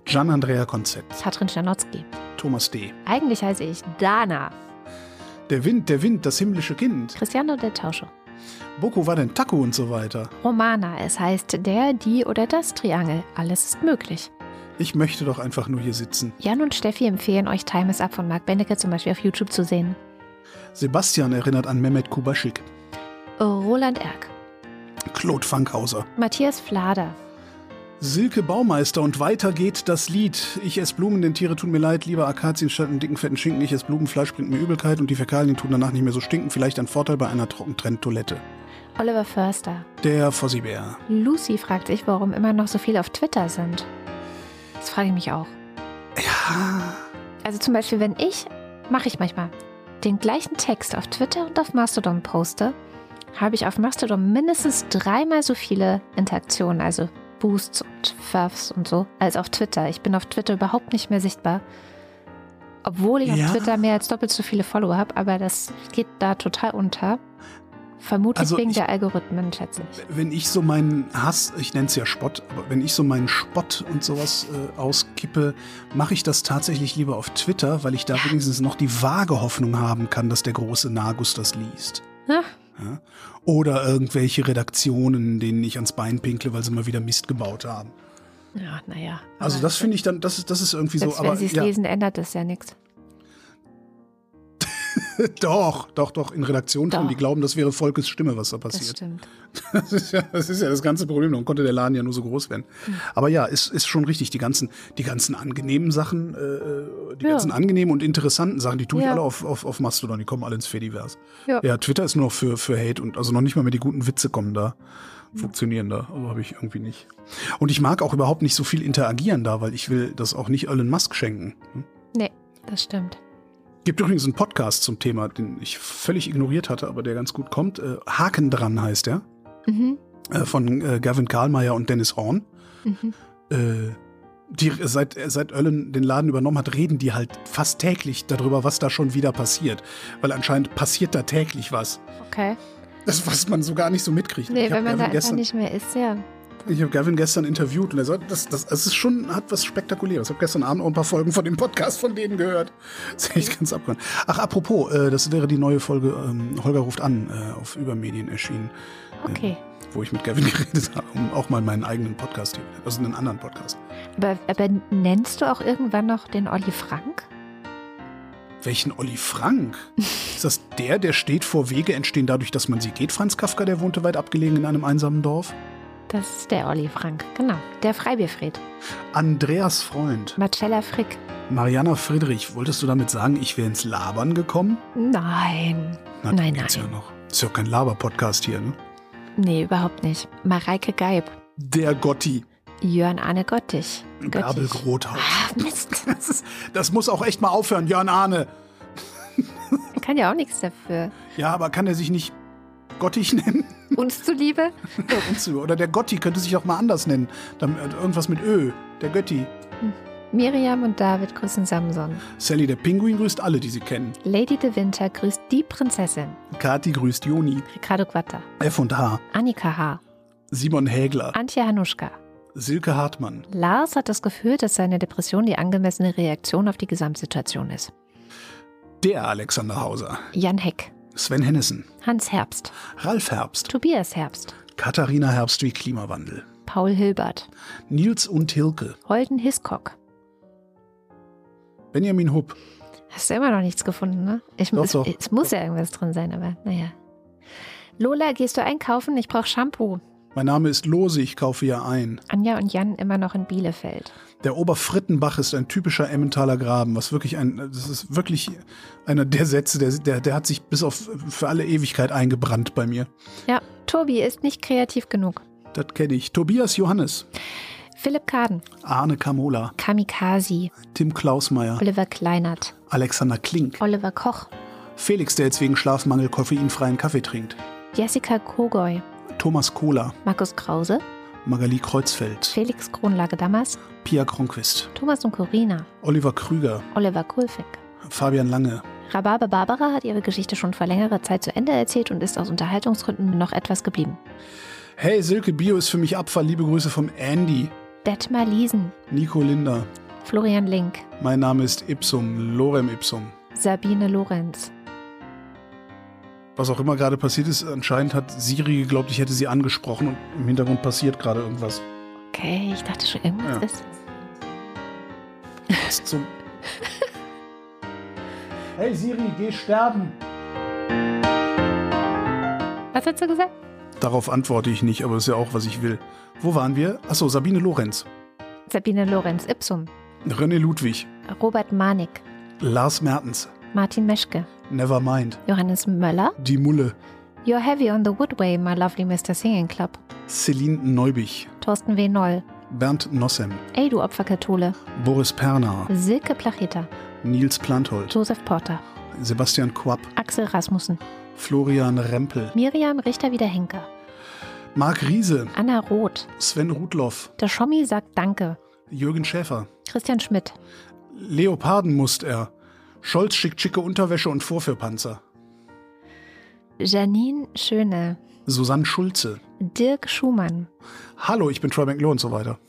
Gian Andrea Konzett. Katrin Czernotzki. Thomas D. Eigentlich heiße ich Dana. Der Wind, der Wind, das himmlische Kind. Cristiano del Tauscho. Boko war denn Taco und so weiter. Romana. Es heißt der, die oder das Triangel. Alles ist möglich. Ich möchte doch einfach nur hier sitzen. Jan und Steffi empfehlen euch Time is Up von Marc Bennecke zum Beispiel auf YouTube zu sehen. Sebastian erinnert an Mehmet Kubaschik. Roland Erck. Claude Fankhauser. Matthias Flader. Silke Baumeister und weiter geht das Lied. Ich esse Blumen, denn Tiere tun mir leid. Lieber Akazien statt einen dicken, fetten Schinken. Ich esse Blumenfleisch, bringt mir Übelkeit und die Fäkalien tun danach nicht mehr so stinken. Vielleicht ein Vorteil bei einer Trockentrenntoilette. Oliver Förster. Der Fossibär. Lucy fragt sich, warum immer noch so viele auf Twitter sind. Das frage ich mich auch. Ja. Also zum Beispiel, wenn ich, mache ich manchmal, den gleichen Text auf Twitter und auf Mastodon poste, habe ich auf Mastodon mindestens dreimal so viele Interaktionen, also Boosts und Furfs und so, als auf Twitter. Ich bin auf Twitter überhaupt nicht mehr sichtbar. Obwohl ich Ja. auf Twitter mehr als doppelt so viele Follower habe, aber das geht da total unter. Vermutlich Also wegen ich- der Algorithmen, schätze ich. Wenn ich so meinen Hass, ich nenne es ja Spott, aber wenn ich so meinen Spott und sowas äh, auskippe, mache ich das tatsächlich lieber auf Twitter, weil ich da wenigstens noch die vage Hoffnung haben kann, dass der große Nagus das liest. Ja. Oder irgendwelche Redaktionen, denen ich ans Bein pinkle, weil sie mal wieder Mist gebaut haben. Ja, naja. Also das finde ich dann, das ist, das ist irgendwie so, Selbst wenn aber sie es ja, lesen, ändert das ja nichts. doch, doch, doch, in Redaktionen schon, die glauben, das wäre Volkes Stimme, was da Das passiert. stimmt. Das ist, ja, das ist ja das ganze Problem. Darum konnte der Laden ja nur so groß werden. Aber ja, ist, ist schon richtig. Die ganzen, die ganzen angenehmen Sachen, äh, die Ja. ganzen angenehmen und interessanten Sachen, die tue ich Ja. alle auf, auf, auf Mastodon. Die kommen alle ins Fediverse. Ja. Ja, Twitter ist nur noch für, für Hate und also noch nicht mal mehr die guten Witze kommen da. Funktionieren da. Also habe ich irgendwie nicht. Und ich mag auch überhaupt nicht so viel interagieren da, weil ich will das auch nicht Elon Musk schenken. Nee, das stimmt. Gibt übrigens einen Podcast zum Thema, den ich völlig ignoriert hatte, aber der ganz gut kommt. Äh, Haken dran heißt der. Mhm. Äh, von äh, Gavin Karlmeier und Dennis Horn. Mhm. Äh, die, seit, seit Öllen den Laden übernommen hat, reden die halt fast täglich darüber, was da schon wieder passiert. Weil anscheinend passiert da täglich was. Okay. Das, was man so gar nicht so mitkriegt. Nee, ich wenn man da einfach nicht mehr ist, ja. Ich habe Gavin gestern interviewt und er sagt, das, das, das ist schon, hat was Spektakuläres. Ich habe gestern Abend auch ein paar Folgen von dem Podcast von denen gehört. Das ist echt ganz abgefahren. Ach, apropos, äh, das wäre die neue Folge ähm, Holger ruft an, äh, auf Übermedien erschienen. Okay. wo ich mit Gavin geredet habe, um auch mal meinen eigenen Podcast hier, also einen anderen Podcast. Aber, aber nennst du auch irgendwann noch den Olli Frank? Welchen Olli Frank? Ist das der, der steht vor Wege entstehen dadurch, dass man sie geht? Franz Kafka, der wohnte weit abgelegen in einem einsamen Dorf. Das ist der Olli Frank, genau. Der Freibierfried. Andreas Freund. Marcella Frick. Mariana Friedrich, wolltest du damit sagen, ich wäre ins Labern gekommen? Nein. Na, Nein, nein. Ja noch. Ist ja auch kein Laber-Podcast hier, ne? Nee, überhaupt nicht. Mareike Geib. Der Gotti. Jörn Arne Gottich. Bärbel Göttich. Grothaus. Ah, Mist. Das, ist, das muss auch echt mal aufhören, Jörn Arne. Er kann ja auch nichts dafür. Ja, aber kann er sich nicht Gottig nennen? Uns zuliebe? Oder der Gotti könnte sich auch mal anders nennen. Dann, äh, irgendwas mit Ö. Der Götti. Miriam und David grüßen Samson. Sally der Pinguin grüßt alle, die sie kennen. Lady de Winter grüßt die Prinzessin. Kati grüßt Joni. Ricardo Quatter. F und H. Annika H. Simon Hägler. Antje Hanuschka. Silke Hartmann. Lars hat das Gefühl, dass seine Depression die angemessene Reaktion auf die Gesamtsituation ist. Der Alexander Hauser. Jan Heck. Sven Hennissen. Hans Herbst. Ralf Herbst. Tobias Herbst. Katharina Herbst wie Klimawandel. Paul Hilbert. Nils und Hilke. Holden Hiscock. Benjamin Hupp. Hast du immer noch nichts gefunden, ne? Ich, Doch, es, doch. es muss ja irgendwas drin sein, aber naja. Lola, gehst du einkaufen? Ich brauche Shampoo. Mein Name ist Lose, ich kaufe ja ein. Anja und Jan immer noch in Bielefeld. Der Oberfrittenbach ist ein typischer Emmentaler Graben, was wirklich ein, das ist wirklich einer der Sätze, der, der, der hat sich bis auf für alle Ewigkeit eingebrannt bei mir. Ja, Tobi ist nicht kreativ genug. Das kenne ich. Tobias Johannes, Philipp Kaden, Arne Kamola, Kamikaze, Tim Klausmeier, Oliver Kleinert, Alexander Klink, Oliver Koch, Felix, der jetzt wegen Schlafmangel koffeinfreien Kaffee trinkt, Jessica Kogoy, Thomas Kohler, Markus Krause, Magali Kreuzfeld, Felix Kronlage-Dammers, Pia Kronquist, Thomas und Corina, Oliver Krüger, Oliver Kulfig. Fabian Lange, Rhabarber Barbara hat ihre Geschichte schon vor längerer Zeit zu Ende erzählt und ist aus Unterhaltungsgründen noch etwas geblieben. Hey, Silke Bio ist für mich Abfall. Liebe Grüße vom Andy. Detmar Liesen, Nico Linder. Florian Link, Mein Name ist Ipsum, Lorem Ipsum. Sabine Lorenz. Was auch immer gerade passiert ist, anscheinend hat Siri geglaubt, ich hätte sie angesprochen und im Hintergrund passiert gerade irgendwas. Okay, ich dachte schon, irgendwas Ja. ist. Was zum hey Siri, geh sterben. Was hast du gesagt? Darauf antworte ich nicht, aber das ist ja auch, was ich will. Wo waren wir? Achso, Sabine Lorenz, Sabine Lorenz, Ipsum, René Ludwig, Robert Manik, Lars Mertens, Martin Meschke, Nevermind, Johannes Möller, Die Mulle, You're Heavy on the Woodway, My Lovely Mr. Singing Club, Celine Neubich, Thorsten W. Noll, Bernd Nossem, Ey du Opferkathole, Boris Perner, Silke Placheta, Nils Planthold, Joseph Porter, Sebastian Quapp, Axel Rasmussen, Florian Rempel, Miriam Richter-Wiederhenker, Marc Riese, Anna Roth, Sven Rudloff, der Schommi sagt Danke, Jürgen Schäfer, Christian Schmidt, Leopardenmuster, Scholz schickt schicke Unterwäsche und Vorführpanzer, Janine Schöne, Susanne Schulze, Dirk Schumann, Hallo, ich bin Troy McLough und so weiter,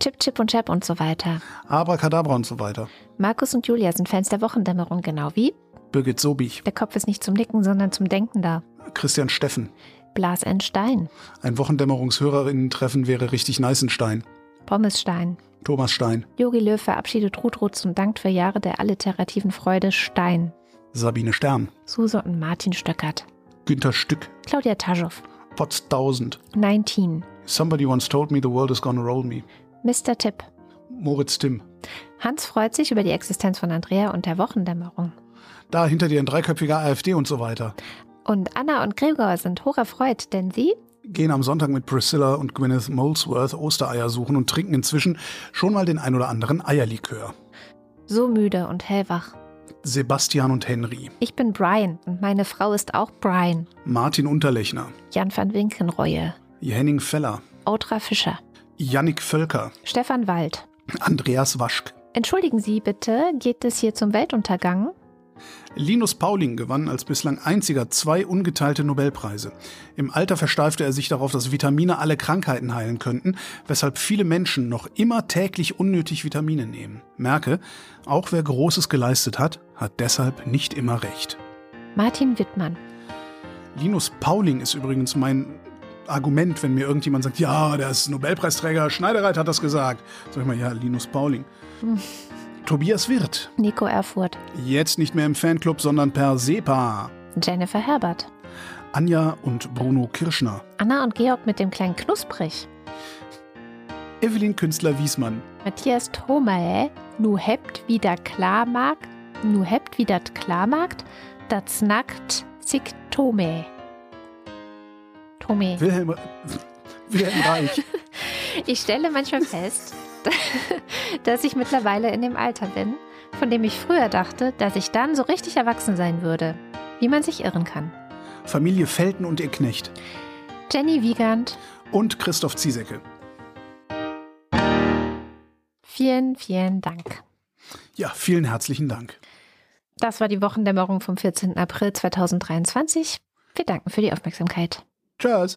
Chip Chip und Chap und so weiter. Abracadabra und so weiter, Markus und Julia sind Fans der Wochendämmerung, genau wie. Birgit Sobich, Der Kopf ist nicht zum Nicken, sondern zum Denken da. Christian Steffen. Blas N. Stein, Ein Wochendämmerungshörerinnen-Treffen wäre richtig Neißenstein. Pommesstein. Thomas Stein, Yogi Löw verabschiedet Ruth Ruth zum Dank für Jahre der alliterativen Freude Stein. Sabine Stern, Suse und Martin Stöckert. Günter Stück, Claudia Taschow. Potztausend. 19. Somebody once told me the world is gonna roll me. Mr. Tipp. Moritz Timm. Hans freut sich über die Existenz von Andrea und der Wochendämmerung. Da hinter dir ein dreiköpfiger AfD und so weiter. Und Anna und Gregor sind hocherfreut, denn sie Gehen am Sonntag mit Priscilla und Gwyneth Molesworth Ostereier suchen und trinken inzwischen schon mal den ein oder anderen Eierlikör. so müde und hellwach. Sebastian und Henry. Ich bin Brian und meine Frau ist auch Brian. Martin Unterlechner. Jan van Winkenreue. Henning Feller. Autra Fischer. Yannick Völker. Stefan Wald. Andreas Waschk. Entschuldigen Sie bitte, geht es hier zum Weltuntergang? Linus Pauling gewann als bislang einziger zwei ungeteilte Nobelpreise. Im Alter versteifte er sich darauf, dass Vitamine alle Krankheiten heilen könnten, weshalb viele Menschen noch immer täglich unnötig Vitamine nehmen. Merke, auch wer Großes geleistet hat, hat deshalb nicht immer recht. Martin Wittmann. Linus Pauling ist übrigens mein Argument, wenn mir irgendjemand sagt, ja, der ist Nobelpreisträger, Schneidereit hat das gesagt. Sag ich mal, ja, Linus Pauling. Tobias Wirth, Nico Erfurt. jetzt nicht mehr im Fanclub, sondern per SEPA. Jennifer Herbert. Anja und Bruno Kirschner. Anna und Georg mit dem kleinen Knusprig. Evelyn Künstler-Wiesmann. Matthias Thomae. Nu hebt wieder Klarmarkt. Nu hebt wieder Klarmarkt. Dat snackt sich Tome. Tome. Wilhelm, Wilhelm Reich. Ich stelle manchmal fest, dass ich mittlerweile in dem Alter bin, von dem ich früher dachte, dass ich dann so richtig erwachsen sein würde. Wie man sich irren kann. Familie Felten und ihr Knecht. Jenny Wiegand, Und Christoph Ziesecke. vielen, vielen Dank. Ja, vielen herzlichen Dank. Das war die Wochendämmerung vom 14. April 2023. Wir danken für die Aufmerksamkeit. Tschüss.